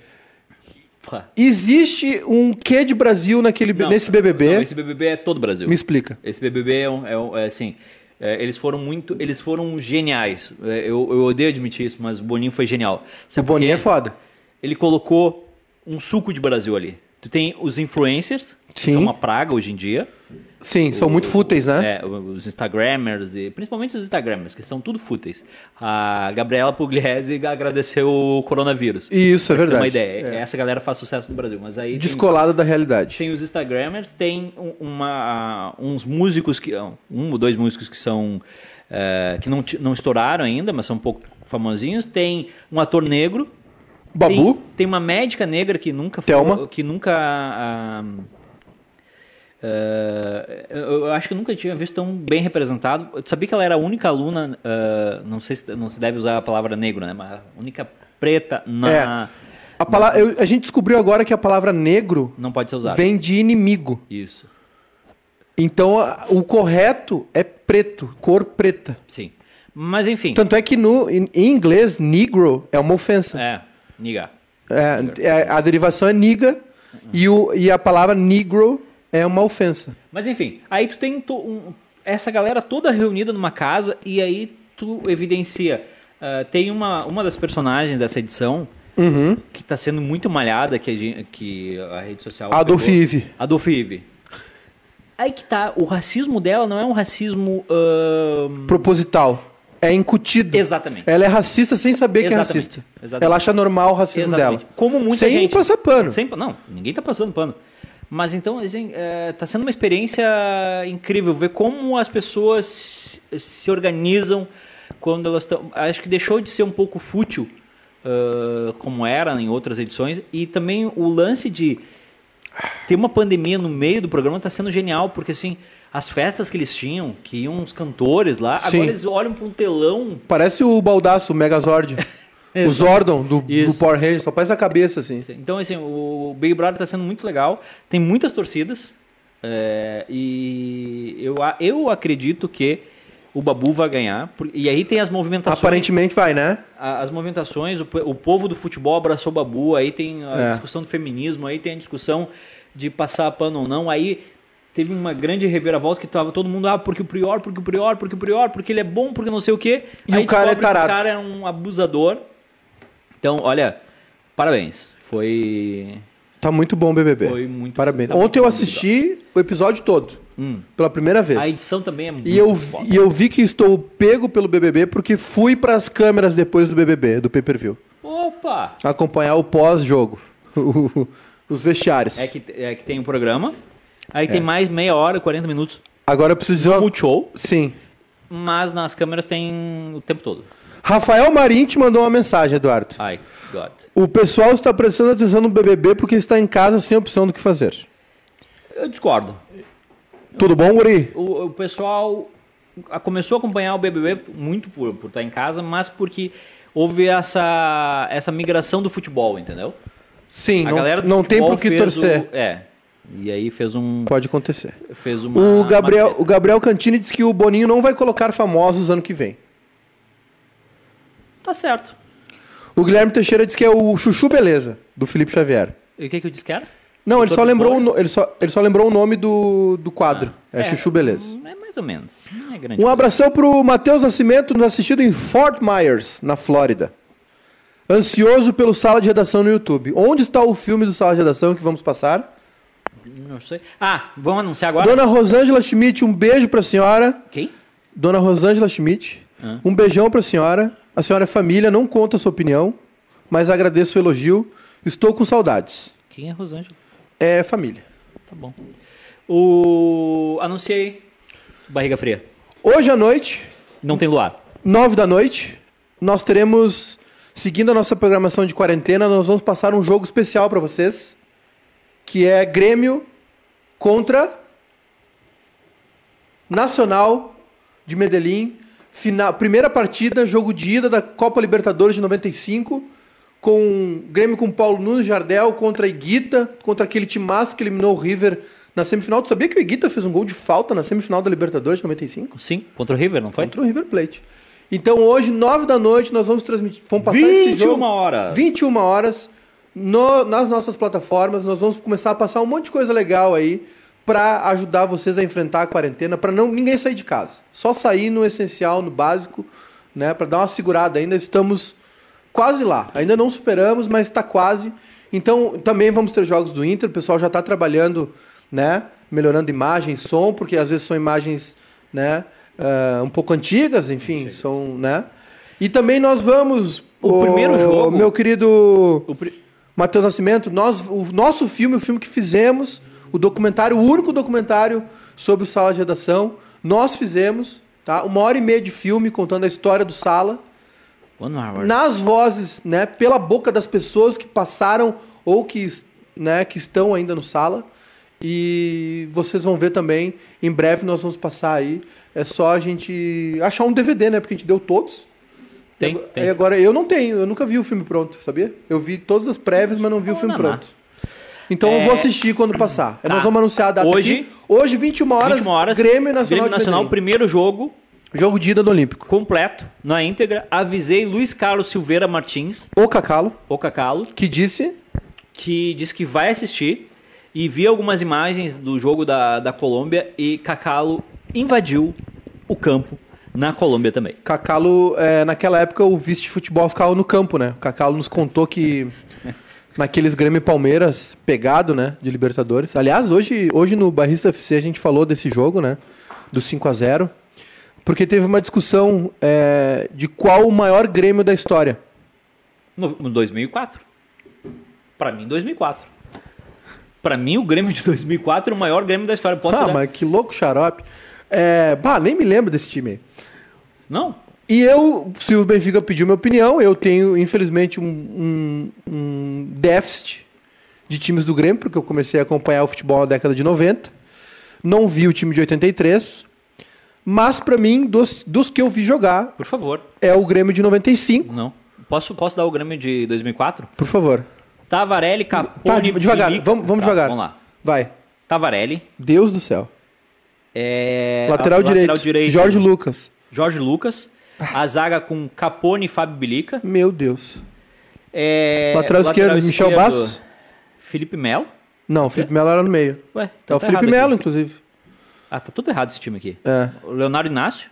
Existe um quê de Brasil naquele, Não, nesse BBB? não, esse BBB é todo o Brasil. Me explica. Esse BBB é, um- é um- é assim. é, eles foram muito. Eles foram geniais. É, eu, eu odeio admitir isso, mas o Boninho foi genial. O Sabe por Boninho é foda. Ele colocou um suco de Brasil ali. Tu tem os influencers, que Sim. são uma praga hoje em dia. Sim, são muito fúteis, né? É, os Instagrammers, e principalmente os Instagrammers, que são tudo fúteis. A Gabriela Pugliese agradeceu o coronavírus. Isso, é ter uma verdade. ideia. É. Essa galera faz sucesso no Brasil. Mas aí Descolada da realidade. tem os Instagrammers, tem um- uma, uns músicos que. Um ou dois músicos que são. eh, que não, não estouraram ainda, mas são um pouco famosinhos. Tem um ator negro. Babu? Tem, tem uma médica negra que nunca. Thelma? Que nunca. ah, ah, eu eu acho que eu nunca tinha visto tão bem representado. Eu sabia que ela era a única aluna, ah, não sei se não se deve usar a palavra negro, né? Mas a única preta na. É. A, pala- eu- a gente descobriu agora que a palavra negro Não pode ser usada. vem de inimigo. Isso. Então a- o correto é preto, cor preta. Sim. Mas enfim. Tanto é que no, em, em inglês, negro é uma ofensa. É, niga. É, é- a derivação é niga e, o, e a palavra negro é uma ofensa. Mas enfim, aí tu tem um- essa galera toda reunida numa casa e aí tu evidencia. ah, tem uma, uma das personagens dessa edição Uhum. que está sendo muito malhada, que a, que a rede social. Adolf pegou. Ive. Adolf Ive. Aí que tá, o racismo dela não é um racismo. ahn, Proposital. É incutido. Exatamente. Ela é racista sem saber que é Exatamente. racista. Exatamente. Ela acha normal o racismo Exatamente. dela. Como muita sem gente. passar pano. Sem, não, ninguém tá passando pano. Mas então, assim, é, tá sendo uma experiência incrível ver como as pessoas se- organizam, quando elas estão. Acho que deixou de ser um pouco fútil, ah, como era em outras edições, e também o lance de ter uma pandemia no meio do programa está sendo genial, porque assim. As festas que eles tinham, que iam uns cantores lá, Sim. agora eles olham para um telão Parece o Baldaço, o Megazord. o Zordon do, do. Power Rangers, só parece a cabeça, assim. Então, assim, o Big Brother está sendo muito legal. Tem muitas torcidas. é, e eu, eu acredito que o Babu vai ganhar. E aí tem as movimentações. Aparentemente vai, né? As movimentações, o, o povo do futebol abraçou o Babu. Aí tem a É. discussão do feminismo. Aí tem a discussão de passar pano ou não. Aí teve uma grande reviravolta que tava todo mundo, ah, porque o Prior, porque o Prior, porque o Prior, porque ele é bom, porque não sei o quê. E Aí o cara é tarado. O cara é um abusador. Então, olha, parabéns. Foi. Tá muito bom o BBB. Foi muito- Parabéns. tá Ontem muito eu assisti o episódio todo, Hum. pela primeira vez. A edição também é muito E eu, foda. e eu vi que estou pego pelo BBB porque fui pras câmeras depois do BBB, do pay-per-view. Opa! Acompanhar o pós-jogo. Os vestiários. É que, é que tem um programa, aí tem mais meia hora, 40 minutos Agora eu preciso uma... multishow, Sim. mas nas câmeras tem o tempo todo. Rafael Marim te mandou uma mensagem, Eduardo. Ai, God. O pessoal está prestando atenção no BBB porque está em casa sem opção do que fazer. Eu discordo. Tudo bom, Guri? O, o pessoal começou a acompanhar o BBB muito por, por estar em casa, mas porque houve essa, essa migração do futebol, entendeu? Sim, A não, galera do não tem por que torcer. o- é. E aí fez um. Pode acontecer. Fez uma, O Gabriel, uma o Gabriel Cantini disse que o Boninho não vai colocar famosos ano que vem. Tá certo. O Guilherme Teixeira disse que é o Chuchu Beleza, do Felipe Xavier. E o que, que eu disse que era? Não, ele só, lembrou o, no- ele, só, ele só lembrou o nome do, do quadro. é, Chuchu Beleza. É mais ou menos. Não é grande Um coisa. abração pro Matheus Nascimento, nos assistindo em Fort Myers, na Flórida. Ansioso pelo Sala de Redação no YouTube. Onde está o filme do Sala de Redação que vamos passar? Não sei. Ah, vamos anunciar agora? Dona Rosângela Schmidt, um beijo pra senhora. Quem? Dona Rosângela Schmidt, Ah. um beijão pra senhora. A senhora é família, não conta a sua opinião, mas agradeço o elogio. Estou com saudades. Quem é Rosângela? É família. Tá bom. O. Anunciei. Barriga fria. Hoje à noite, Não tem luar. nove da noite, nós teremos, seguindo a nossa programação de quarentena, nós vamos passar um jogo especial para vocês, que é Grêmio contra Nacional de Medellín, final, primeira partida, jogo de ida da Copa Libertadores de 95, com Grêmio com Paulo Nunes Jardel contra Iguita, contra aquele timaço que eliminou o River na semifinal. Tu sabia que o Iguita fez um gol de falta na semifinal da Libertadores de 95? Sim, contra o River, não foi? Contra o River Plate. Então hoje, 9 da noite, nós vamos transmitir. Vamos passar esse 21 jogo. horas. 21 horas. no- nas nossas plataformas. Nós vamos começar a passar um monte de coisa legal aí para ajudar vocês a enfrentar a quarentena, para não ninguém sair de casa. Só sair no essencial, no básico, né? Para dar uma segurada. Ainda estamos quase lá. Ainda não superamos, mas está quase. Então também vamos ter jogos do Inter. O pessoal já está trabalhando, né? Melhorando imagem, som, porque às vezes são imagens, né? ah, um pouco antigas, enfim, são, né? E também nós vamos. O primeiro jogo- Meu querido O pri- Matheus Nascimento, nós, o nosso filme, o filme que fizemos, o documentário, o único documentário sobre o Sala de Redação, nós fizemos, tá? Uma hora e meia de filme contando a história do Sala, nas vozes, né? Pela boca das pessoas que passaram ou que, né, que estão ainda no Sala. E vocês vão ver também, em breve nós vamos passar aí. É só a gente achar um DVD, né? Porque a gente deu todos. Tem, E tem. agora eu não tenho, eu nunca vi o filme pronto, sabia? Eu vi todas as prévias, mas não vi o filme pronto. Então eu É, vou assistir quando passar. Tá. Nós vamos anunciar a data Hoje- aqui. Hoje, 21 horas, 21 horas. Grêmio e Nacional, Grêmio Nacional, primeiro jogo Jogo de ida do Olímpico. completo, na íntegra. Avisei Luiz Carlos Silveira Martins, O Cacalo, o Cacalo, que disse... que disse que vai assistir e vi algumas imagens do jogo da, da Colômbia e Cacalo invadiu o campo na Colômbia também. Cacalo, é, naquela época o vice de futebol ficava no campo, né? O Cacalo nos contou que naqueles Grêmio Palmeiras pegado, né, de Libertadores. Aliás, hoje, hoje no Barrista FC a gente falou desse jogo, né, do 5 a 0 porque teve uma discussão é, de qual o maior Grêmio da história. No, no 2004. Pra mim, 2004. Pra mim, o Grêmio de 2004 é o maior Grêmio da história. Posso ah, mas que louco xarope. É, bah, nem me lembro desse time aí. Não. E eu, se o Benfica pediu minha opinião, eu tenho, infelizmente, um, um- um déficit de times do Grêmio, porque eu comecei a acompanhar o futebol na década de 90. Não vi o time de 83. Mas, pra mim, dos, dos que eu vi jogar, Por favor. é o Grêmio de 95. Não. Posso, posso dar o Grêmio de 2004? Por favor. Tavarelli, Capone... Tá, de- devagar. Bilica- Vamos, vamos Tá, devagar. Vamos lá. Vai. Tavarelli. Deus do céu. É, lateral, direito. direito. Jorge Lucas. Jorge Lucas. A zaga com Capone e Fábio Bilica. Meu Deus. É, lateral, esquerdo, Michel esquerdo, Bastos? Felipe Melo. Não, o Felipe Melo era no meio. Ué, É então o tá Felipe Melo, inclusive. Ah, tá tudo errado esse time aqui. É. O Leonardo Inácio.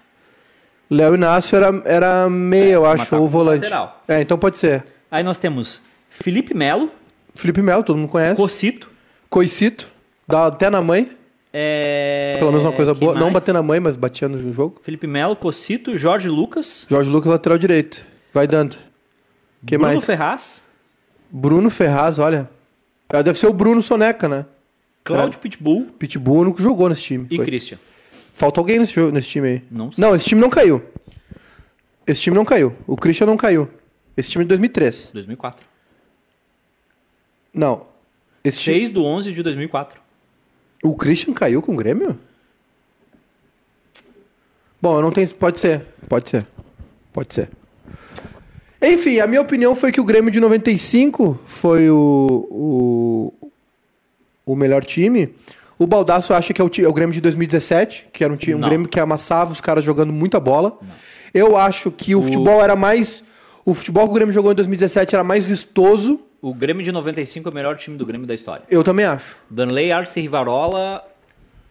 Léo Inácio era, era meia, eu mas acho, ou volante. lateral. É, então pode ser. Aí nós temos Felipe Melo, Felipe Melo, todo mundo conhece. Cocito. Coicito, dá até na mãe. É... Pelo menos uma coisa quem boa. Não mais? bater na mãe, mas batia no jogo. Felipe Melo, Cocito, Jorge Lucas. Jorge Lucas, lateral direito. Vai dando. Que Bruno mais? Ferraz. Bruno Ferraz, olha. Ah, Deve ser o Bruno Soneca, né? Cláudio Pitbull Pitbull, que jogou nesse time. e Foi. Christian. Falta alguém nesse, jogo- nesse time aí. Não sei. Não, esse time não caiu. Esse time não caiu. O Christian não caiu. Esse time é de 2003. 2004. Não. Esse time... 6 do 11 de 2004. O Christian caiu com o Grêmio? Bom, eu não tenho. Pode ser. Pode ser. Pode ser. Enfim, a minha opinião foi que o Grêmio de 95 foi o, o, o melhor time. O Baldaço acha que é o, é o Grêmio de 2017, que era um, time, um Não. Grêmio que amassava os caras jogando muita bola. Eu acho que o, futebol era mais. O futebol que o Grêmio jogou em 2017 era mais vistoso. O Grêmio de 95 é o melhor time do Grêmio da história. Eu também acho. Danley, Arce, Rivarola.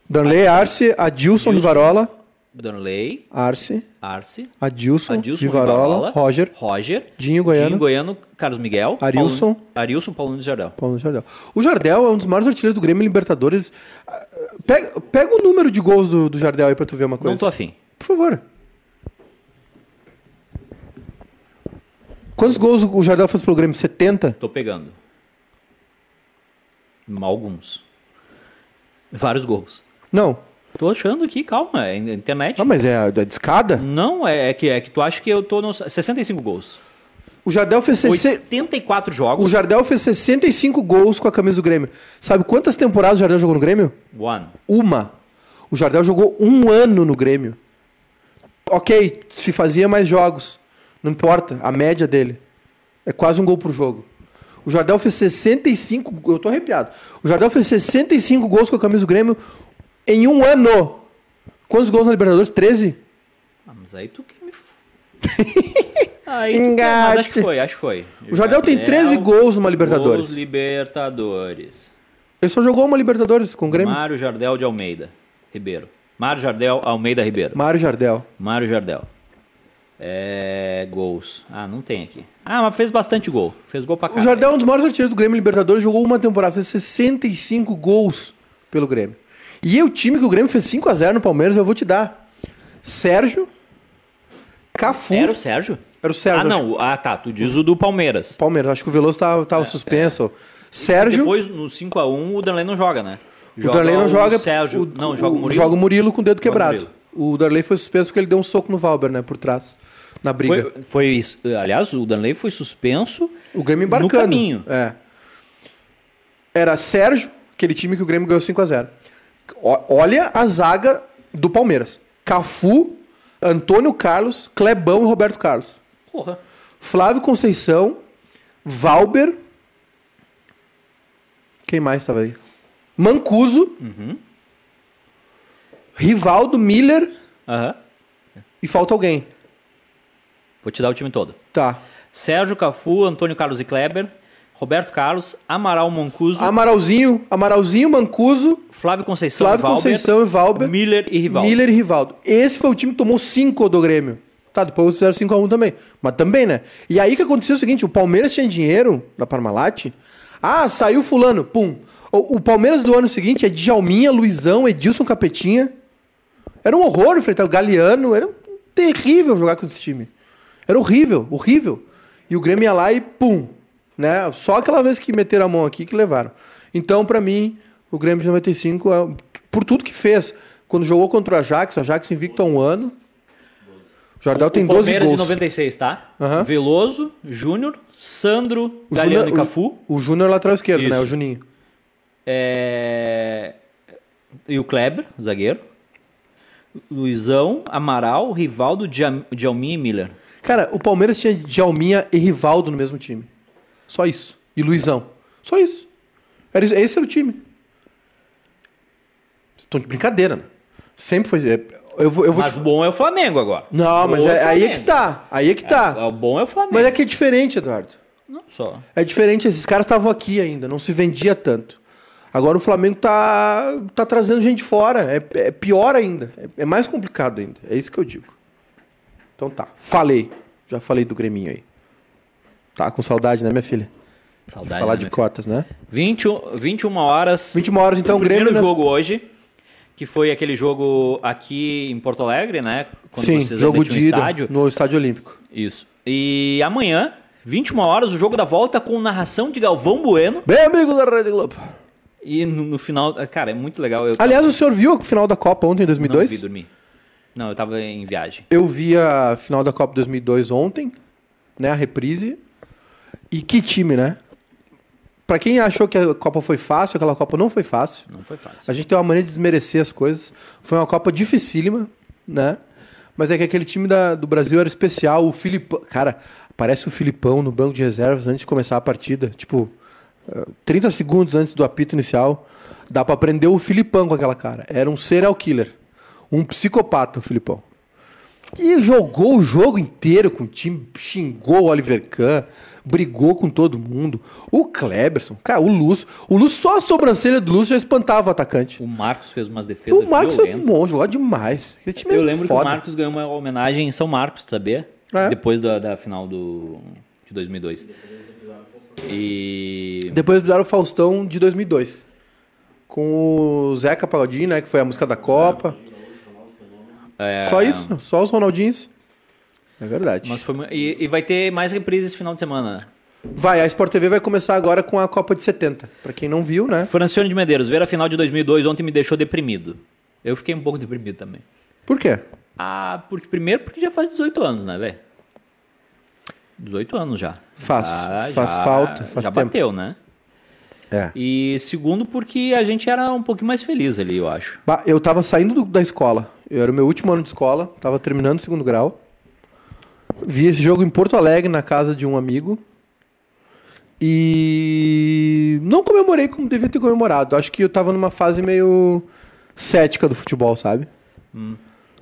Danley Arce, Adilson Adilson. Rivarola, Danley, Arce, Arce, Adilson, Adilson, Rivarola, Roger, Roger, Dinho Goiano. Dinho Goiano, Carlos Miguel, Arilson. Paulo, Arilson, Paulo Nunes Jardel. Paulo Jardel. O Jardel é um dos maiores artilheiros do Grêmio Libertadores. Ah, Pega, pega o número de gols do, do Jardel aí pra tu ver uma coisa. Não tô afim. Por favor. Quantos gols o Jardel fez pelo Grêmio? 70? Tô pegando. Alguns. Vários gols. Não. Tô achando aqui, calma, é internet. Ah, mas é, é de escada? Não, é, é que, é que tu acha que eu tô nos 65 gols. O Jardel fez 60... 84 jogos. O Jardel fez 65 gols com a camisa do Grêmio. Sabe quantas temporadas o Jardel jogou no Grêmio? One. Uma. O Jardel jogou um ano no Grêmio. Ok, se fazia mais jogos. Não importa, a média dele. É quase um gol por jogo. O Jardel fez 65. Eu tô arrepiado. O Jardel fez 65 gols com a camisa do Grêmio em um ano. Quantos gols na Libertadores? 13? Ah, mas aí tu quer me. aí tu Engate. mas acho que foi, acho que foi. O Jardel tem 13 gols numa Libertadores. Gols Libertadores. Ele só jogou uma Libertadores com o Grêmio. Mário Jardel de Almeida Ribeiro. Mário Jardel Almeida Ribeiro. Mário Jardel. Mário Jardel. É. Gols. Ah, não tem aqui. Ah, mas fez bastante gol. Fez gol pra cá. O Jardel é um dos maiores artilheiros do Grêmio Libertadores, jogou uma temporada, fez 65 gols pelo Grêmio. E o time que o Grêmio fez 5 a 0 no Palmeiras, eu vou te dar. Sérgio, Cafu. Era o Sérgio? Era o Sérgio. ah, não. Ah, tá. Tu diz o do Palmeiras. Palmeiras, acho que o Veloso tava, tava suspenso. Sérgio, Depois, no 5x1, o Danley não joga, né? o Darley não joga. O Sérgio. não, joga o Murilo. Joga o Murilo com o dedo Joga o quebrado. O Darley foi suspenso porque ele deu um soco no Valber, né, por trás, na briga. Foi, foi isso. Aliás, o Danley foi suspenso. O Grêmio embarcando. No caminho. É. Era Sérgio, aquele time que o Grêmio ganhou 5 a 0 Ó- Olha a zaga do Palmeiras. Cafu, Antônio Carlos, Clebão e Roberto Carlos. Porra. Flávio Conceição, Valber. Quem mais estava aí? Mancuso. Rivaldo, Miller Aham. e falta alguém. Vou te dar o time todo. Tá. Sérgio Cafu, Antônio Carlos e Kleber, Roberto Carlos, Amaral Mancuso, Amaralzinho, Amaralzinho, Mancuso, Flávio Conceição, Flávio Valber, Conceição e Valber. Miller e Rivaldo. Miller e Rivaldo. Esse foi o time que tomou 5 do Grêmio. Tá, depois fizeram 5x1 também. Mas também, né? E aí que aconteceu o seguinte: o Palmeiras tinha dinheiro da Parmalat. Ah, saiu Fulano. Pum. O, o Palmeiras do ano seguinte é Djalminha, Luizão, Edilson Capetinha. Era um horror enfrentar o Galeano. Era terrível jogar com esse time. Era horrível, horrível. E o Grêmio ia lá e pum. Né? Só aquela vez que meteram a mão aqui que levaram. Então, pra mim, o Grêmio de 95, é, por tudo que fez, quando jogou contra o Ajax, o Ajax invicto há um ano. Jardel tem o 12 Palmeiras gols. de 96, tá? Aham. Veloso, Júnior, Sandro, O Galeano Júnior- e Cafu. O, o Júnior lateral esquerdo, né? Isso. O Juninho. É... E o Kleber, zagueiro. Luizão, Amaral, Rivaldo, Djam- Djalmin e Miller. Cara, o Palmeiras tinha Djalminha e Rivaldo no mesmo time. Só isso. E Luizão. Só isso. Era, esse era o time. Estão de brincadeira, né? Sempre foi. é, Eu vou, eu vou Mas te- bom é o Flamengo agora. Não, mas é, o aí é que tá. Aí é que tá. É, o bom é o Flamengo. Mas é que é diferente, Eduardo. Não só. É diferente, esses caras estavam aqui ainda, não se vendia tanto. Agora o Flamengo tá, tá trazendo gente fora, é, é pior ainda, é, é mais complicado ainda, é isso que eu digo. Então tá, falei, já falei do Greminho aí. Tá com saudade, né, minha filha? De Saudade. falar né, de cotas, né? 20, 21 horas. 21 horas então, o Grêmio... primeiro nas- jogo hoje, que foi aquele jogo aqui em Porto Alegre, né? Quando Sim, vocês jogo de ida estádio. no Estádio Olímpico. Isso. E amanhã, 21 horas, o jogo da volta com narração de Galvão Bueno. Bem amigo da Rede Globo. E no, no final, cara, é muito legal. Eu Aliás, o senhor viu o final da Copa ontem, em não 2002? vi dormir. Não, eu tava em viagem. Eu vi a final da Copa 2002 ontem, né, a reprise. E que time, né? Pra quem achou que a Copa foi fácil, aquela Copa não foi fácil. Não foi fácil. A gente tem uma maneira de desmerecer as coisas. Foi uma Copa dificílima, né? Mas é que aquele time da- do Brasil era especial. O Filipão. Cara, aparece o Filipão no banco de reservas antes de começar a partida. Tipo, eh, 30 segundos antes do apito inicial. Dá pra prender o Filipão com aquela cara. Era um serial killer. Um psicopata, o Filipão. E jogou o jogo inteiro com o time, xingou o Oliver Kahn, brigou com todo mundo. O Kleberson, cara, o Lúcio. O Lúcio, só a sobrancelha do Lúcio já espantava o atacante. O Marcos fez umas defesas O Marcos é violentas. bom, jogou demais. Esse time Eu é lembro foda. que o Marcos ganhou uma homenagem em São Marcos, sabia? É. Depois da, da final do, de 2002. E Depois fizeram o Faustão de 2002. Com o Zeca Pagodinho, né? Que foi a música da Copa. É, Só isso? Só os Ronaldinhos? É verdade. Mas foi, e, e vai ter mais reprises esse final de semana. né? Vai, a Sport TV vai começar agora com a Copa de 70. Pra quem não viu, né? Francione de Medeiros, ver a final de 2002 ontem me deixou deprimido. Eu fiquei um pouco deprimido também. Por quê? Ah, porque primeiro porque já faz 18 anos, né, velho? 18 anos já. Faz. Já- Faz já- falta, faz já tempo. bateu, né? É. E segundo porque a gente era um pouquinho mais feliz ali, eu acho. Bah, Eu tava saindo do- da escola. Eu era o meu último ano de escola, tava terminando o segundo grau. Vi esse jogo em Porto Alegre, na casa de um amigo. E não comemorei como devia ter comemorado. Acho que eu tava numa fase meio cética do futebol, sabe?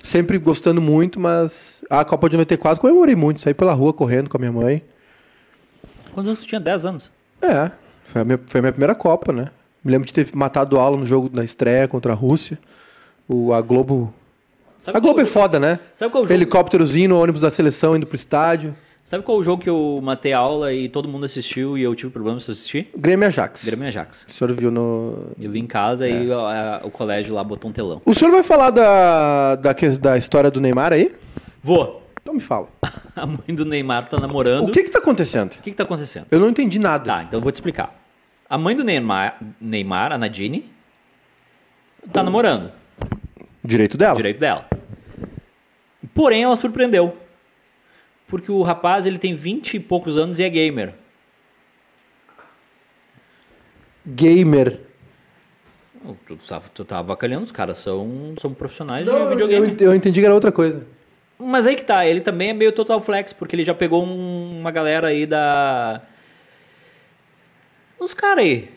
Sempre gostando muito, mas a Copa de 94 comemorei muito. Saí pela rua correndo com a minha mãe. Quantos anos tu tinha? 10 anos. É, foi a minha, foi a minha primeira Copa, né? Me lembro de ter matado aula no jogo da estreia contra a Rússia. O, a Globo. Sabe A Globo é qual, foda, né? sabe qual o jogo? Helicópterozinho no ônibus da seleção indo pro estádio. Sabe qual o jogo que eu matei a aula e todo mundo assistiu e eu tive problemas pra assistir? Grêmio Ajax. Grêmio Ajax. O senhor viu no. Eu vim em casa É. e a- a- o colégio lá botou um telão. O senhor vai falar da, da, da história do Neymar aí? Vou! Então me fala. A mãe do Neymar tá namorando. O que que tá acontecendo? O que, que tá acontecendo? Eu não entendi nada. Tá, então eu vou te explicar. A mãe do Neymar, Neymar a Nadine, tá namorando. Direito dela. Direito dela. Porém, ela surpreendeu. Porque o rapaz, ele tem 20 e poucos anos e é gamer. Gamer. Tu tá, tu tá avacalhando, os caras são, são profissionais Não, de eu, videogame. eu entendi que era outra coisa. Mas aí que tá, ele também é meio total flex, porque ele já pegou um- uma galera aí da. Os caras aí.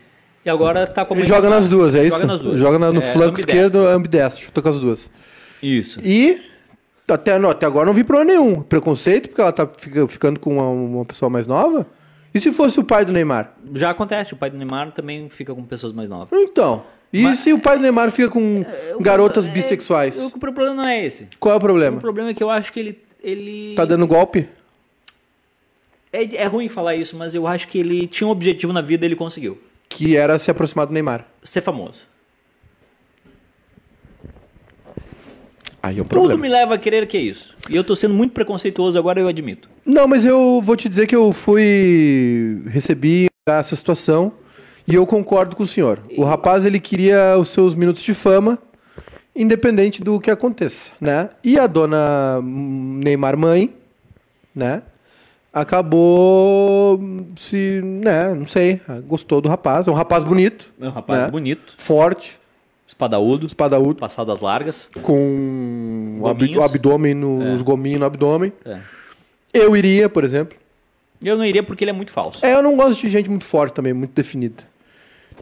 E agora tá com Ele joga nas duas, é isso? Joga nas duas. Joga na- no É, flanco ambidestro. esquerdo, ambidestro. Chuta com as duas. Isso. E até, não, até agora não vi problema nenhum. Preconceito, porque ela tá fica- ficando com uma, uma pessoa mais nova. E se fosse o pai do Neymar? Já acontece, o pai do Neymar também fica com pessoas mais novas. Então. E Mas- se o pai do Neymar fica com garotas bissexuais? É, o problema não é esse. Qual é o O problema? problema é que eu acho que ele. ele Tá dando golpe? é, é ruim falar isso, mas eu acho que ele tinha um objetivo na vida e ele conseguiu. Que era se aproximar do Neymar. Ser famoso. Aí é o Tudo problema. me leva a querer que é isso. E eu tô sendo muito preconceituoso agora, eu admito. Não, mas eu vou te dizer que eu fui. recebi essa situação e eu concordo com o senhor. O rapaz ele queria os seus minutos de fama independente do que aconteça, né? E a dona Neymar mãe, né? Acabou se, né, não sei, gostou do rapaz, é um rapaz bonito, É um rapaz né? bonito, forte, espadaúdo, espadaúdo, passadas largas. com Gominhos. o abdômen, no, os gominhos no abdômen. É. Eu iria, por exemplo. Eu não iria porque ele é muito falso. É, eu não gosto de gente muito forte também, muito definida.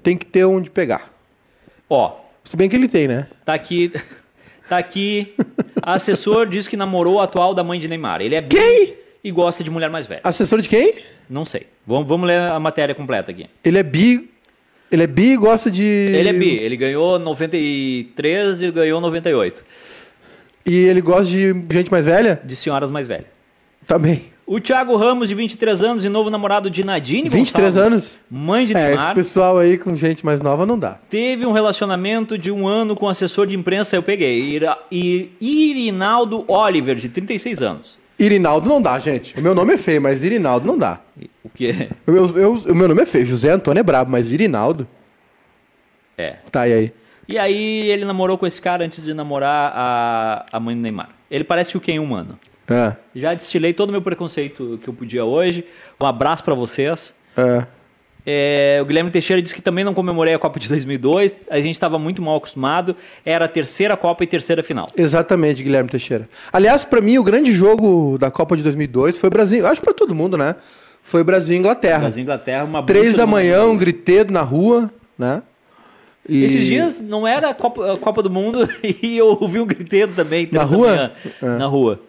Tem que ter onde pegar. Ó, Se bem que ele tem, né? tá aqui. Tá aqui. Assessor diz que namorou o atual da mãe de Neymar. Ele é Quem? E gosta de mulher mais velha. Assessor de quem? Não sei. Vamos, vamos ler a matéria completa aqui. Ele é bi. Ele é bi e gosta de. Ele é bi. Ele ganhou 93 e ganhou 98. E ele gosta de gente mais velha? De senhoras mais velhas. Também. O Thiago Ramos, de 23 anos e novo namorado de Nadine 23 Gonçalves, anos? Mãe de É, esse Neymar. pessoal aí com gente mais nova não dá. Teve um relacionamento de um ano com assessor de imprensa, eu peguei. I- Irinaldo Oliver, de 36 anos. Irinaldo não dá, gente. O meu nome é feio, mas Irinaldo não dá. O que Eu, eu- eu- o meu nome é feio. José Antônio é brabo, mas Irinaldo. é? Tá, e aí? E aí ele namorou com esse cara antes de namorar a, a mãe do Neymar. Ele parece o Ken humano. É. Já destilei todo o meu preconceito que eu podia hoje. Um abraço pra vocês. É. É, o Guilherme Teixeira disse que também não comemorei a Copa de 2002. A gente estava muito mal acostumado. Era a terceira Copa e terceira final. Exatamente, Guilherme Teixeira. Aliás, pra mim, o grande jogo da Copa de 2002 foi Brasil. Acho que pra todo mundo, né? Foi Brasil e Inglaterra. Brasil e Inglaterra, uma Três da manhã, um griteiro na rua, né? E- Esses dias não era a Copa, Copa do Mundo e eu ouvi um griteiro também. Na rua? É. Na rua.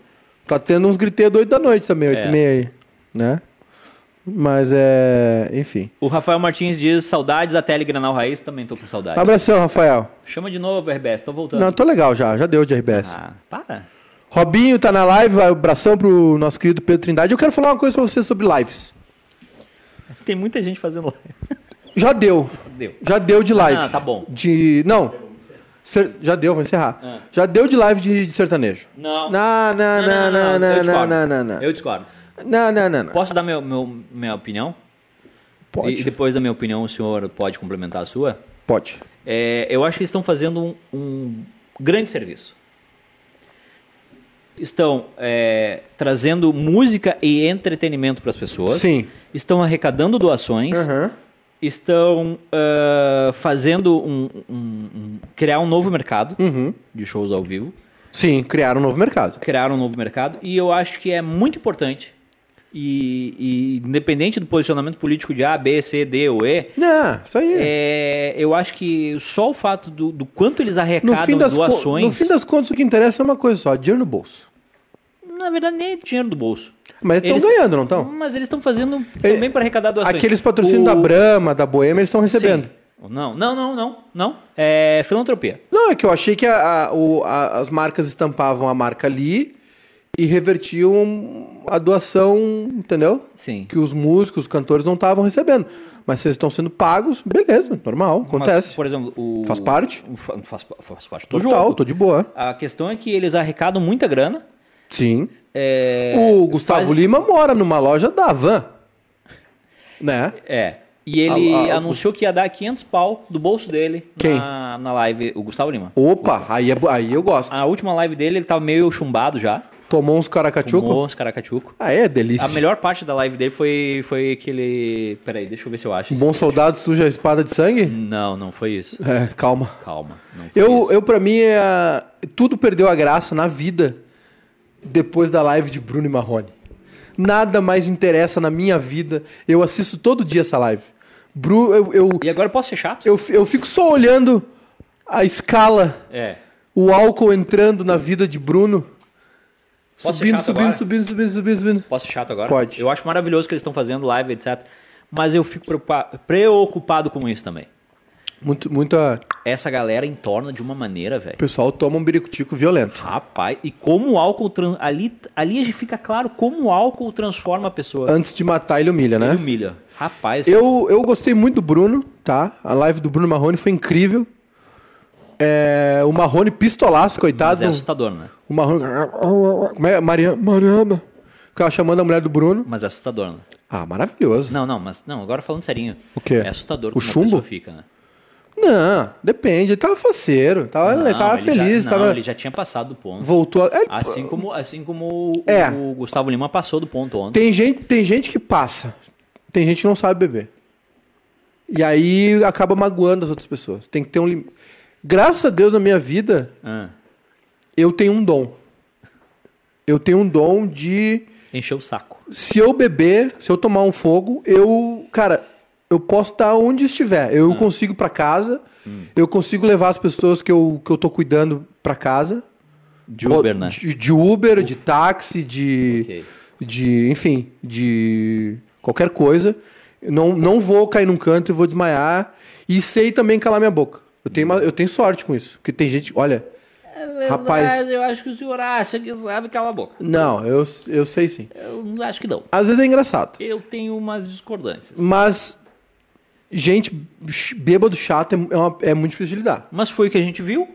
Tá tendo uns griteiros 8 da noite também, 8 É. e meia aí, né? Mas é. Enfim. O Rafael Martins diz saudades da Telegranal Raiz. Também tô com saudade. Abração, Rafael. Chama de novo, RBS. Tô voltando. Não, tô legal já, já deu de RBS. Ah, para. Robinho tá na live, abração pro nosso querido Pedro Trindade. Eu quero falar uma coisa pra você sobre lives. Tem muita gente fazendo live. Já deu. Deu. Já deu de live. Ah, tá bom. De. Não. Ser- Já deu, vou encerrar. Ah. Já deu de live de, de sertanejo. Não. Não, não, não, não, não, não, não, não. Eu discordo. Não, não, não, não. Posso dar meu, meu- minha opinião? Pode. E depois da minha opinião, o senhor pode complementar a sua? Pode. É, eu acho que estão fazendo um, um grande serviço. Estão é, trazendo música e entretenimento para as pessoas. Sim. Estão arrecadando doações. Aham. Estão ah, fazendo um, um- um- criar um novo mercado Uhum. de shows ao vivo. Sim, criaram um novo mercado. Criar um novo mercado. E eu acho que é muito importante. E, e independente do posicionamento político de A, B, C, D ou E, Não, isso aí. é, eu acho que só o fato do, do quanto eles no, arrecadam co- doações. no fim das contas, o que interessa é uma coisa só: dinheiro no bolso. Na verdade, nem é dinheiro do bolso. Mas Eles- estão ganhando, não estão? Mas eles estão fazendo também para arrecadar doações. Aqueles patrocínios O- da Brahma, da Boêmia, eles estão recebendo. Sim. Não, não, não, não, não. É filantropia. Não, é que eu achei que a- a- o- a- as marcas estampavam a marca ali e revertiam a doação, entendeu? Sim. Que os músicos, os cantores não estavam recebendo. Mas se eles estão sendo pagos, beleza, normal, acontece. Mas, por exemplo, o... Faz parte? o fa- Faz, faz parte do Total, jogo. tô de boa. A questão é que eles arrecadam muita grana. Sim. É, o Gustavo faz- Lima mora numa loja da Van. Né? É. E ele A- a- anunciou que ia dar 500 pau do bolso dele Quem? Na, na live, o Gustavo Lima. Opa, aí, é, aí eu gosto. A última live dele, ele tava meio chumbado já. Tomou uns caracachuco? Tomou os caracachuco. Ah, é delícia. A melhor parte da live dele foi, foi aquele... Peraí, deixa eu ver se eu acho. Bom soldado suja a espada de sangue? Não, não foi isso. É, calma. Calma. Eu, isso. eu para mim, é, tudo perdeu a graça na vida depois da live de Bruno e Marrone. Nada mais interessa na minha vida. Eu assisto todo dia essa live. Bru, eu, eu, E agora eu posso ser chato? eu, eu fico só olhando a escala, É. o álcool entrando na vida de Bruno. Posso ser Subindo, chato subindo, agora? subindo, subindo, subindo, subindo. Posso ser chato agora? Pode. Eu acho maravilhoso que eles estão fazendo live, etc. Mas eu fico preocupa- preocupado com isso também. Muito, muita. Essa galera entorna de uma maneira, velho. O pessoal toma um biricutico violento. Rapaz, e como o álcool. Ali, ali fica claro como o álcool transforma a pessoa. Antes de matar, ele humilha, né? Ele humilha. Rapaz, Eu, eu gostei muito do Bruno, tá? A live do Bruno Marrone foi incrível. É, o Marrone pistolaço, mas coitado. é assustador, né? O Marrone. Como é? Mariana. Mariana. Ficava chamando a mulher do Bruno. Mas é assustador, né? Ah, maravilhoso. Não, não, mas não, agora falando serinho. O quê? É assustador O chumbo? fica, né? Não, depende. Ele tava faceiro, tava, Não, ele tava ele feliz, já, tava. Não, ele já tinha passado do ponto. Voltou. a- é, Assim como, assim como o, É. o Gustavo Lima passou do ponto ontem. Tem gente, tem gente que passa. Tem gente que não sabe beber. E aí acaba magoando as outras pessoas. Tem que ter um limite. Graças a Deus na minha vida, Ah, eu tenho um dom. Eu tenho um dom de. encheu o saco. Se eu beber, se eu tomar um fogo, eu. Cara, eu posso estar onde estiver. Eu consigo ir pra casa. Eu consigo levar as pessoas que eu, que eu tô cuidando pra casa. De Uber, né? De, de Uber, de táxi, de. Ok. de, enfim, de qualquer coisa. Não, não vou cair num canto e vou desmaiar. E sei também calar minha boca. Eu tenho, uma- eu tenho sorte com isso. Porque tem gente, olha, Rapaz. eu acho que o senhor acha que sabe calar a boca. não, eu, eu sei sim. Eu não acho que não. Às vezes é engraçado. Eu tenho umas discordâncias. Mas, gente, bêbado chato é, é, uma- é muito difícil de lidar. Mas foi o que a gente viu.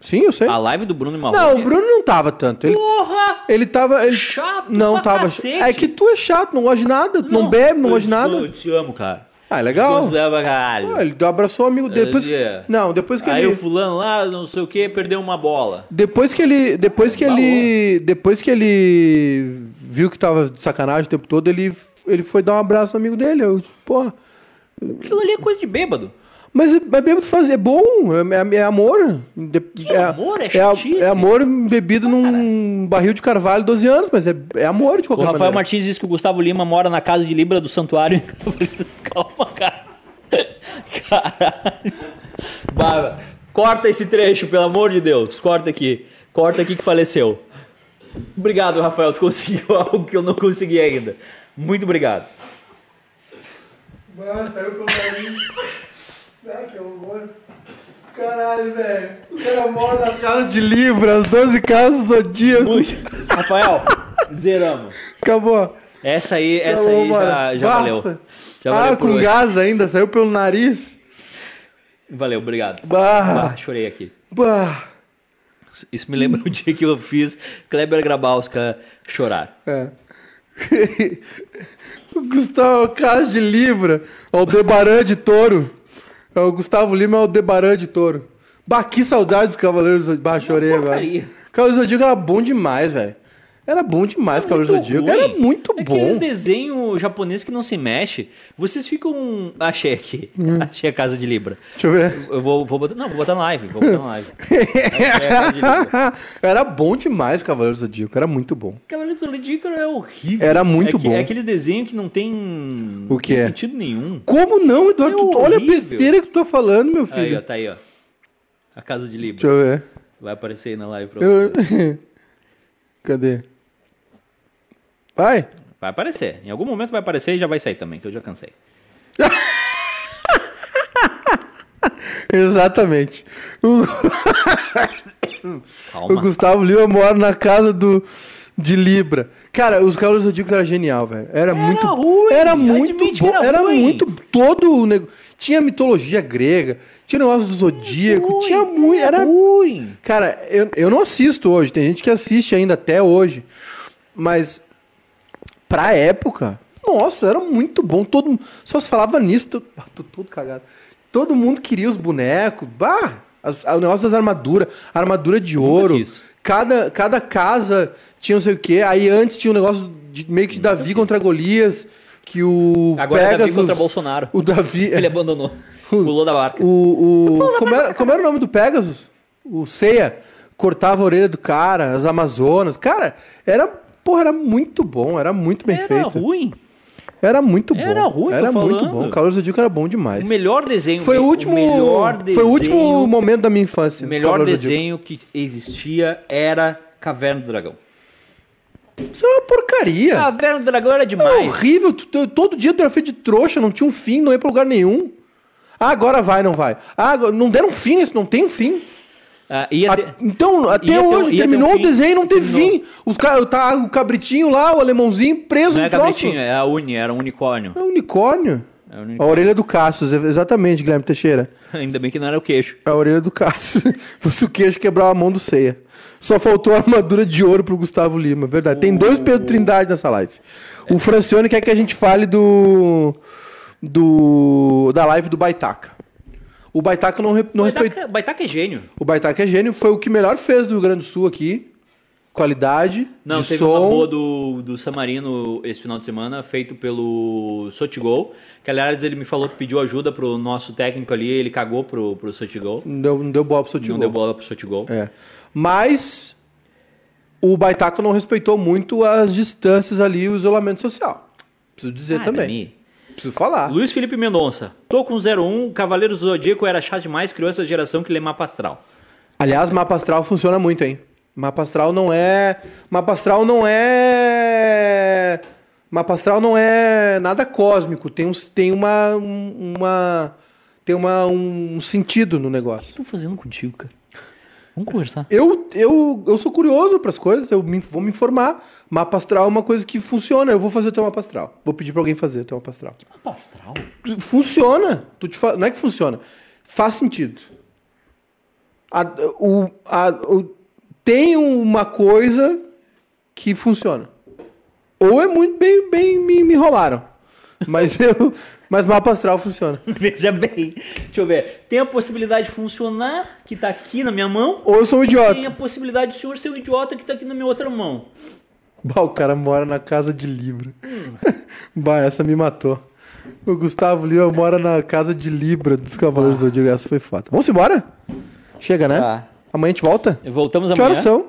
Sim, eu sei. A live do Bruno e Marrone. Não, o Bruno não tava tanto. Ele, Porra! ele tava. Ele Chato não tava. cacete. É que tu é chato, não gosta de nada, tu não, bebe, não gosta de nada. Eu te amo, cara. Ah, é legal. Amo, caralho. Ah, ele abraçou o amigo depois. É. Não, depois que Aí ele. o fulano lá, não sei o que, perdeu uma bola. Depois que ele. Depois que Balou. ele. Depois que ele viu que tava de sacanagem o tempo todo, ele, ele foi dar um abraço no amigo dele. Eu, porra. Aquilo ali é coisa de bêbado. Mas, mas bêbado faz, é bom, é, é amor. De- Que amor? É é, chatice. é amor bebido num barril de carvalho 12 anos, mas é, é amor de O qualquer Rafael maneira. Martins disse que o Gustavo Lima mora na casa de Libra do Santuário. Calma, cara. Caralho. Bah, corta esse trecho, pelo amor de Deus. Corta aqui. Corta aqui que faleceu. Obrigado, Rafael. Tu conseguiu algo que eu não consegui ainda. Muito obrigado. Mano, saiu pelo nariz. Que horror. Caralho, velho. O cara mora na casa de Libra, as 12 casas zodíacos. Muito. Rafael, zeramos. Acabou. Essa aí, essa Acabou, aí já, mano. já valeu. Já valeu ah, com hoje. gás ainda, saiu pelo nariz. Valeu, obrigado. Bah, Bah, chorei aqui. bah. Isso me lembra o dia que eu fiz Kleber Grabowska chorar. É. Gustavo Casa de Libra, Aldebaran de Touro. É o Gustavo Lima é o Aldebaran de Touro. Bah, que saudade dos Cavaleiros do. Bah, chorei agora. porcaria. Cavaleiros do Zodíaco era bom demais, velho. Era bom demais, Cavaleiros do Zodíaco. Era muito É bom. desenho japonês que não se mexe. Vocês ficam. Achei aqui. Hum. Achei a casa de Libra. Deixa eu ver. Eu vou, vou botar. Não, vou botar na live. Vou botar na live. Era bom demais, Cavaleiros do Zodíaco. Era muito bom. Cavaleiro do Zodíaco é horrível. Era muito é que- bom. É aqueles desenhos que não tem. O que é? sentido nenhum. Como não, Eduardo? É Tu- Olha a besteira que tu tá falando, meu Aí, filho. ó, tá aí, ó. A casa de Libra. Deixa eu ver. Vai aparecer aí na live pra. Eu... Cadê? Vai. Vai aparecer. Em algum momento vai aparecer e já vai sair também, que eu já cansei. Exatamente. O, o. Gustavo Lima mora na casa do de Libra. Cara, os Cavaleiros do Zodíaco era genial, velho. Era, muito ruim, Era muito bom. era Era, muito todo o nego... tinha mitologia grega, tinha negócio do zodíaco, Ruim, tinha muito, era ruim. Cara, eu, eu não assisto hoje, tem gente que assiste ainda até hoje. Mas pra época, nossa, era muito bom. Todo mundo só se falava nisso, tô, tô todo cagado. Todo mundo queria os bonecos, bah, as- o negócio das armaduras, armadura de ouro. Cada, cada casa tinha não sei o quê. Aí antes tinha um negócio de meio que de Davi contra Golias, que o Agora é Davi Pegasus, contra Bolsonaro. o Davi, Ele abandonou. Pulou da barca. o, o, como, era, como era o nome do Pegasus? O Ceia. Cortava a orelha do cara, as Amazonas. Cara, era, porra, era muito bom, era muito bem Era feito. ruim. Era muito bom. Era ruim, Era muito falando. bom. O Cavaleiros do Zodíaco era bom demais. O melhor desenho. Foi o último, melhor foi o último desenho- momento da minha infância. O melhor desenho que existia era Caverna do Dragão. Isso é uma porcaria. Caverna do Dragão era É demais. horrível. tu- tu- todo dia era feito de trouxa, não tinha um fim, não ia pra lugar nenhum. Ah, agora vai, não vai. Ah, agora- não deram fim, isso não tem um fim. Ah, A- ter- então, até ia hoje, ter terminou um o fim, desenho não teve terminou. fim. Os ca- tá o cabritinho lá, o alemãozinho preso Não no é troço. cabritinho, é a Uni, era um unicórnio. É um unicórnio. É um A unicórnio. orelha do Cassius, é- exatamente, Guilherme Teixeira. Ainda bem que não era o queixo. A orelha do Cassius. Fosse o queixo quebrar a mão do Ceia. Só faltou a armadura de ouro pro Gustavo Lima, verdade. Tem dois Pedro Trindade nessa live. O Francione quer que a gente fale do. do da live do Baitaca. O Baitaca não, não respeitou. Baitaca, Baitaca é gênio. O Baitaca é gênio, foi o que melhor fez do Rio Grande do Sul aqui. Qualidade, Não, de teve som. uma boa do, do Samarino esse final de semana, feito pelo Sotigol, que aliás ele me falou que pediu ajuda pro nosso técnico ali, ele cagou pro, pro Sotigol. Não deu, não deu bola pro Sotigol. Não deu bola pro Sotigol. É. Mas o Baitaca não respeitou muito as distâncias ali, o isolamento social. Preciso dizer Ah, também. Dani. Preciso falar. Luiz Felipe Mendonça. Tô com 01, Cavaleiros do Zodíaco era chato demais, criou essa geração que lê mapa astral. Aliás, mapa astral funciona muito, hein? Mapa astral não é. Mapa astral não é. Mapa astral não é nada cósmico. Tem, uns, tem uma. uma tem uma, um sentido no negócio. tô fazendo contigo, cara? Vamos conversar. Eu, eu, eu sou curioso para as coisas, eu me- vou me informar. Mapa astral é uma coisa que funciona. Eu vou fazer o teu mapa astral. Vou pedir para alguém fazer o teu mapa astral. Mapa astral? Funciona. Tu te fa- Não é que funciona. Faz sentido. A- o- a- o- tem uma coisa que funciona. Ou é muito bem, bem me, me enrolaram. Mas eu. Mas mapa astral funciona. Veja bem. Deixa eu ver. Tem a possibilidade de funcionar, que tá aqui na minha mão. Ou eu sou um E tem idiota. a possibilidade do senhor ser um idiota que tá aqui na minha outra mão. Bah, o cara mora na casa de Libra. bah, essa me matou. O Gustavo Lima mora na casa de Libra dos Cavaleiros do Zodíaco. Essa foi foda. Vamos embora? Chega, né? Tá. Amanhã a gente volta? Voltamos Que amanhã. horas são?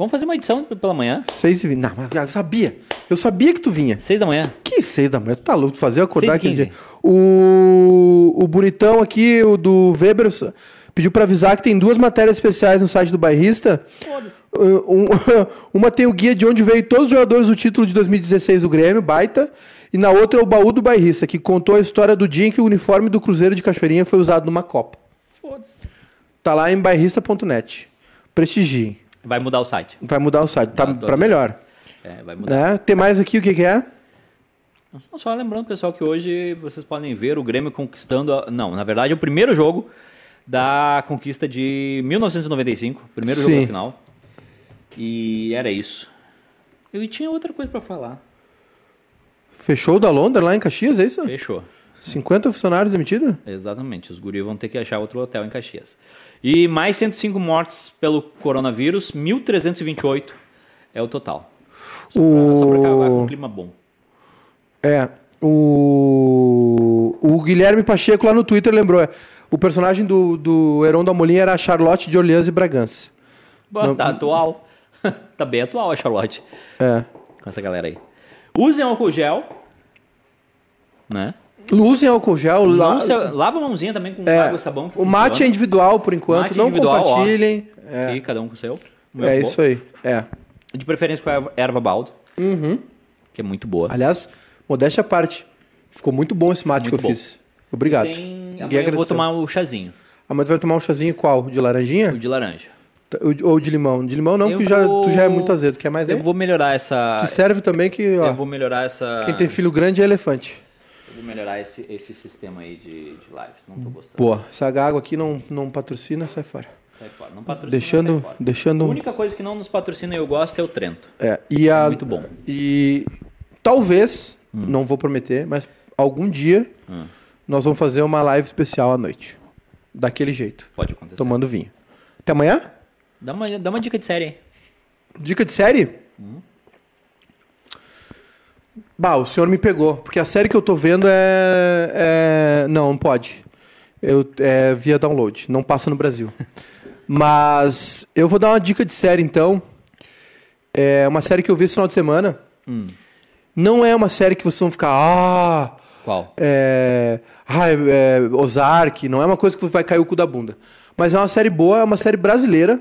Vamos fazer uma edição pela manhã. Seis e vinte. Não, mas eu sabia. Eu sabia que tu vinha. Seis da manhã. Que seis da manhã? Tu tá louco? Tu fazia eu acordar e aquele dia. O, o bonitão aqui, o do Weber, pediu pra avisar que tem duas matérias especiais no site do Bairrista. Foda-se. Uh, um- uma tem o guia de onde veio todos os jogadores do título de 2016 do Grêmio, baita. E na outra é o baú do bairrista, que contou a história do dia em que o uniforme do Cruzeiro de Cachoeirinha foi usado numa Copa. Foda-se. Tá lá em bairrista.net. Prestigiem. Vai mudar o site. Vai mudar o site, tá aqui. melhor. É, vai mudar. Né? Tem mais aqui o que, que é? Só- lembrando, pessoal, que hoje vocês podem ver o Grêmio conquistando. a- Não, na verdade, é o primeiro jogo da conquista de 1995. Primeiro jogo Sim. da final. E era isso. Eu tinha outra coisa pra falar. Fechou o da Londra lá em Caxias, é isso? Fechou. 50 funcionários demitidos? Exatamente. Os guris vão ter que achar outro hotel em Caxias. E mais 105 mortes pelo coronavírus, 1.328 é o total. Só só pra acabar com um clima bom. É. O, o Guilherme Pacheco lá no Twitter lembrou. É, o personagem do, do Heron da Molinha era a Charlotte de Orleans e Bragança. Bom, tá atual. tá bem atual a Charlotte. É. Com essa galera aí. Usem álcool gel. Né? Usem álcool gel. La... lava a mãozinha também com é, água e sabão. o mate é individual por enquanto. Mate não individual, ó. compartilhem. É, E cada um com o seu. O é isso aí. É. De preferência com a erva- baldo. Uhum. Que é muito boa. Aliás, modéstia à parte. Ficou muito bom esse mate Muito que eu bom. fiz. Obrigado. Tem... Amanhã eu vou tomar o chazinho. Amanhã tu vai tomar um chazinho qual? De laranjinha? O de laranja. Ou de limão? De limão não, Eu porque já, vou- tu já é muito azedo. Quer mais Eu aí? vou melhorar essa... Que serve também que, ó, Eu vou melhorar essa... quem tem filho grande é elefante. Melhorar esse, esse sistema aí de, de lives. Não tô gostando. Boa. Essa água aqui não, não patrocina, sai fora. Sai fora. Não patrocina, Deixando, sai fora. deixando. A única coisa que não nos patrocina e eu gosto é o Trento. É, e a, Muito bom. E talvez, não vou prometer, mas algum dia Hum. nós vamos fazer uma live especial à noite. Daquele jeito, Pode acontecer. tomando vinho. Até amanhã? Dá, uma, dá uma dica de série aí. Dica de série? Bah, o senhor me pegou, porque a série que eu tô vendo é. é- Não, não pode. Eu, é via download, não passa no Brasil. Mas eu vou dar uma dica de série então. É uma série que eu vi esse final de semana. Hum. Não é uma série que vocês vão ficar. Ah! Qual? É, ah, é, é, Ozark, não é uma coisa que vai cair o cu da bunda. Mas é uma série boa, é uma série brasileira,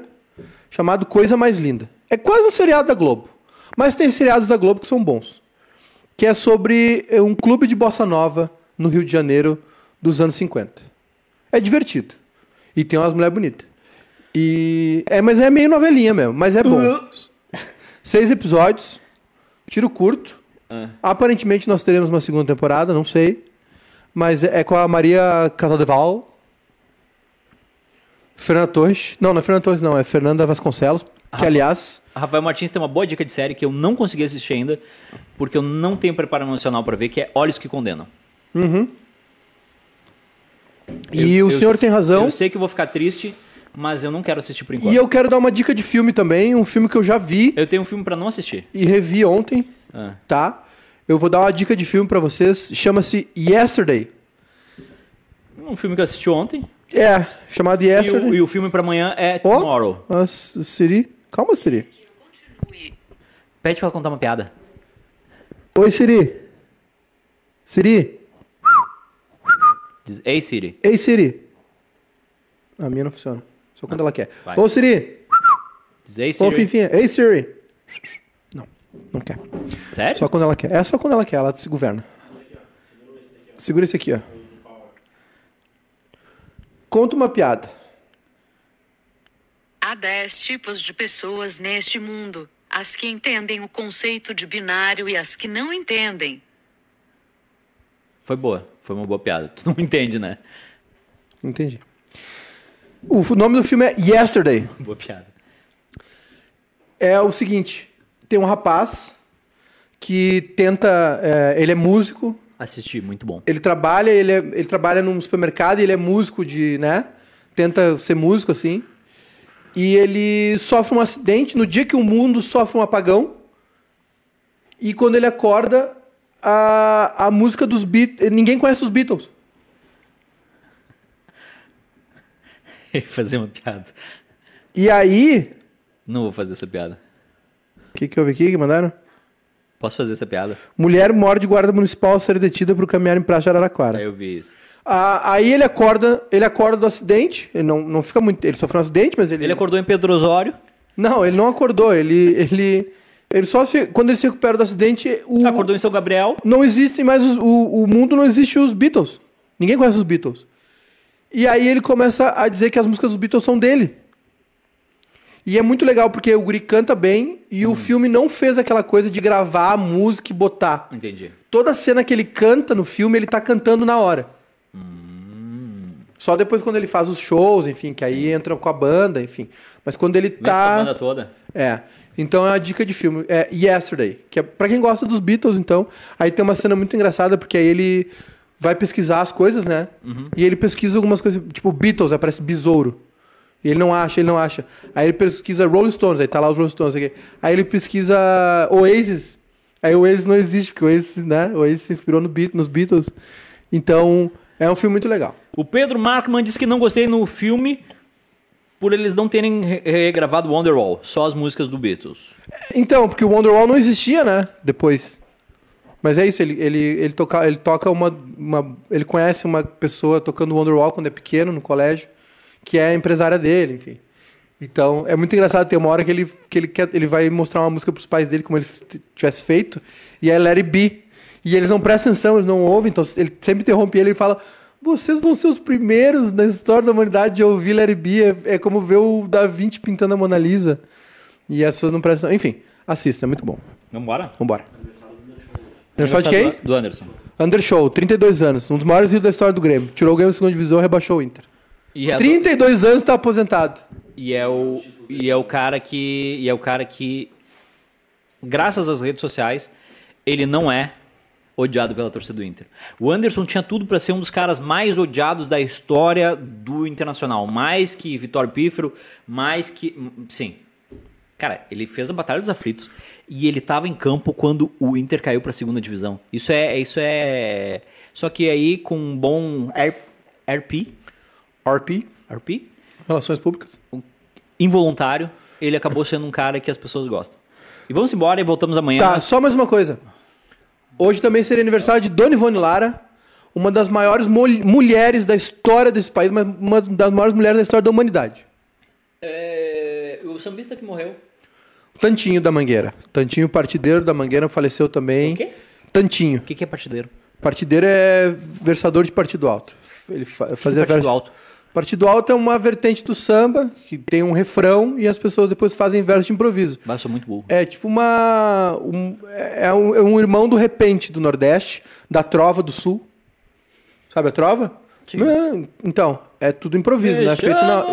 chamada Coisa Mais Linda. É quase um seriado da Globo. Mas tem seriados da Globo que são bons. Que é sobre é, um clube de bossa nova no Rio de Janeiro dos anos 50. É divertido. E tem umas mulheres bonitas. E. É, mas é meio novelinha mesmo, mas é bom. Seis episódios, tiro curto. Aparentemente nós teremos uma segunda temporada, não sei. Mas é é com a Maria Casadeval. Fernanda Torres. Não, não é Fernanda Torres, não. É Fernanda Vasconcelos. Que, aliás, A Rafael Martins tem uma boa dica de série que eu não consegui assistir ainda, porque eu não tenho preparo emocional pra ver, que é Olhos que Condenam. E Eu- o eu senhor tem razão. Eu sei que eu vou ficar triste, mas eu não quero assistir por enquanto. E eu quero dar uma dica de filme também, um filme que eu já vi Eu tenho um filme pra não assistir. e revi ontem, Ah. tá? Eu vou dar uma dica de filme pra vocês, chama-se Yesterday. Um filme que eu assisti ontem. É, chamado E o, Yesterday. e o filme pra amanhã é Ó, Tomorrow. a Siri. Calma, Siri. Pede pra ela contar uma piada. Oi, Siri. Siri. Diz, Ei, Siri. Ei, Siri. A minha não funciona. Só quando ela quer. vai. Ô, Siri. Diz, Ei, Ô, Siri. Fifinha. Ei, Siri. Não, não quer. Sério? Só quando ela quer. É só quando ela quer, ela se governa. Segura esse aqui, ó. Conta uma piada. Há dez tipos de pessoas neste mundo: as que entendem o conceito de binário e as que não entendem. Foi boa. Foi uma boa piada. Tu não entende, né? Entendi. O nome do filme é Yesterday. Boa piada. É o seguinte: tem um rapaz que tenta. é, ele é músico, Assisti, muito bom. ele trabalha, ele, é- ele trabalha num supermercado e ele é músico de, né? Tenta ser músico assim. E ele sofre um acidente no dia que o mundo sofre um apagão. E quando ele acorda, a, a música dos Beatles. Ninguém conhece os Beatles. Fazer uma piada. E aí. Não vou fazer essa piada. O que, que houve aqui que mandaram? Posso fazer essa piada? Mulher morde guarda municipal ao ser detida por caminhar em praça de Araraquara. Aí eu vi isso. Ah, aí ele acorda, ele acorda do acidente. Ele não, não fica muito. Ele sofreu um acidente, mas ele. Ele acordou em Pedro Osório. Não, ele não acordou. Ele. ele, ele só se. Quando ele se recupera do acidente, o. Acordou em São Gabriel. Não existe mais. os- o, o mundo não existe os Beatles. Ninguém conhece os Beatles. E aí ele começa a dizer que as músicas dos Beatles são dele. E é muito legal porque o Guri canta bem e o filme não fez aquela coisa de gravar a música e botar. Entendi. Toda cena que ele canta no filme, ele tá cantando na hora. Só depois quando ele faz os shows, enfim, que aí entra com a banda, enfim. Mas quando ele Mexe com a tá. banda toda. É. Então é uma dica de filme. É Yesterday, que é pra quem gosta dos Beatles, então. Aí tem uma cena muito engraçada, porque aí ele vai pesquisar as coisas, né? E ele pesquisa algumas coisas, tipo Beatles, aparece besouro. Ele não acha, ele não acha. Aí ele pesquisa Rolling Stones, aí tá lá os Rolling Stones aqui. Aí ele pesquisa Oasis. Aí o Oasis não existe, porque o Oasis, né? O Oasis se inspirou no Beat- nos Beatles. Então, é um filme muito legal. O Pedro Markman disse que não gostei no filme por eles não terem re- regravado Wonderwall, só as músicas do Beatles. Então, porque o Wonderwall não existia, né? Depois. Mas é isso, ele, ele, ele, toca, ele toca uma, uma. Ele conhece uma pessoa tocando Wonderwall quando é pequeno, no colégio, que é a empresária dele, enfim. Então, é muito engraçado, tem uma hora que ele, que ele, quer, ele vai mostrar uma música pros pais dele, como ele tivesse feito, e é Let It Be. E eles não prestam atenção, eles não ouvem, então ele sempre interrompe ele e fala: Vocês vão ser os primeiros na história da humanidade a ouvir It Be. É, é como ver o Da Vinci pintando a Mona Lisa. E as pessoas não prestam. Enfim, assista, é muito bom. Vambora? Vambora. Aniversário de quem? Do Anderson. Andershow, 32 anos. Um dos maiores ídolos da história do Grêmio. Tirou o Grêmio da segunda divisão e rebaixou o Inter. E é, 32 anos tá aposentado. e é o e é o cara que e é o cara que graças às redes sociais ele não é odiado pela torcida do Inter. O Anderson tinha tudo para ser um dos caras mais odiados da história do Internacional, mais que Vitório Pífero, mais que sim. Cara, ele fez a Batalha dos Aflitos e ele tava em campo quando o Inter caiu pra segunda divisão. Isso é isso é só que aí com um bom RP, RP, RP Relações Públicas. involuntário, ele acabou sendo um cara que as pessoas gostam. E vamos embora e voltamos amanhã. Tá, só mais uma coisa. Hoje também seria aniversário de Dona Ivone Lara, uma das maiores mul- mulheres da história desse país, mas uma das maiores mulheres da história da humanidade. É, o sambista que morreu. Tantinho da Mangueira. Tantinho partideiro da Mangueira faleceu também. O quê? Tantinho. O que, que é partideiro? Partideiro é versador de partido alto. Ele fa- fazia Partido vers- alto. Partido alto é uma vertente do samba que tem um refrão e as pessoas depois fazem verso de improviso. Mas sou muito burro. É tipo um, uma. um- é, um, é um irmão do repente do Nordeste, da trova do Sul. Sabe a trova? Sim. É, então, é tudo improviso, né? Feito na.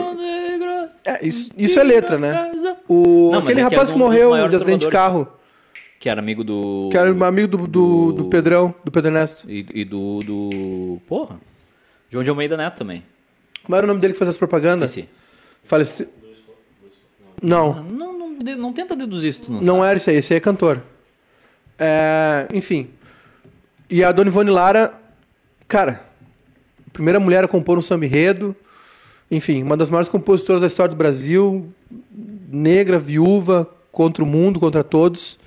É, isso, isso é letra, né? O, Não, aquele é que é rapaz um que dos morreu de acidente de carro, Que era amigo do. que era amigo do, do, do Pedrão, do Pedro Ernesto. E, e do, do. Porra. João de Almeida Neto também. Como era o nome dele que fazia as propagandas? Esqueci. Faleci... Não, Não, não, de- não tenta deduzir isso, tu não, não sabe. era isso aí, esse aí é cantor. É, enfim. E a Dona Ivone Lara, cara, primeira mulher a compor um samba enredo. Enfim, uma das maiores compositoras da história do Brasil. Negra, viúva, contra o mundo, contra todos.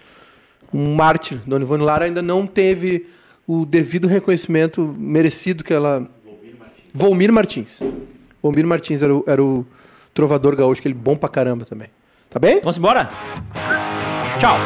Um mártir. Dona Ivone Lara ainda não teve o devido reconhecimento merecido que ela. Volmir Martins. Volmir Martins era o, era o trovador gaúcho, aquele bom pra caramba também. Tá bem? Vamos embora? Tchau.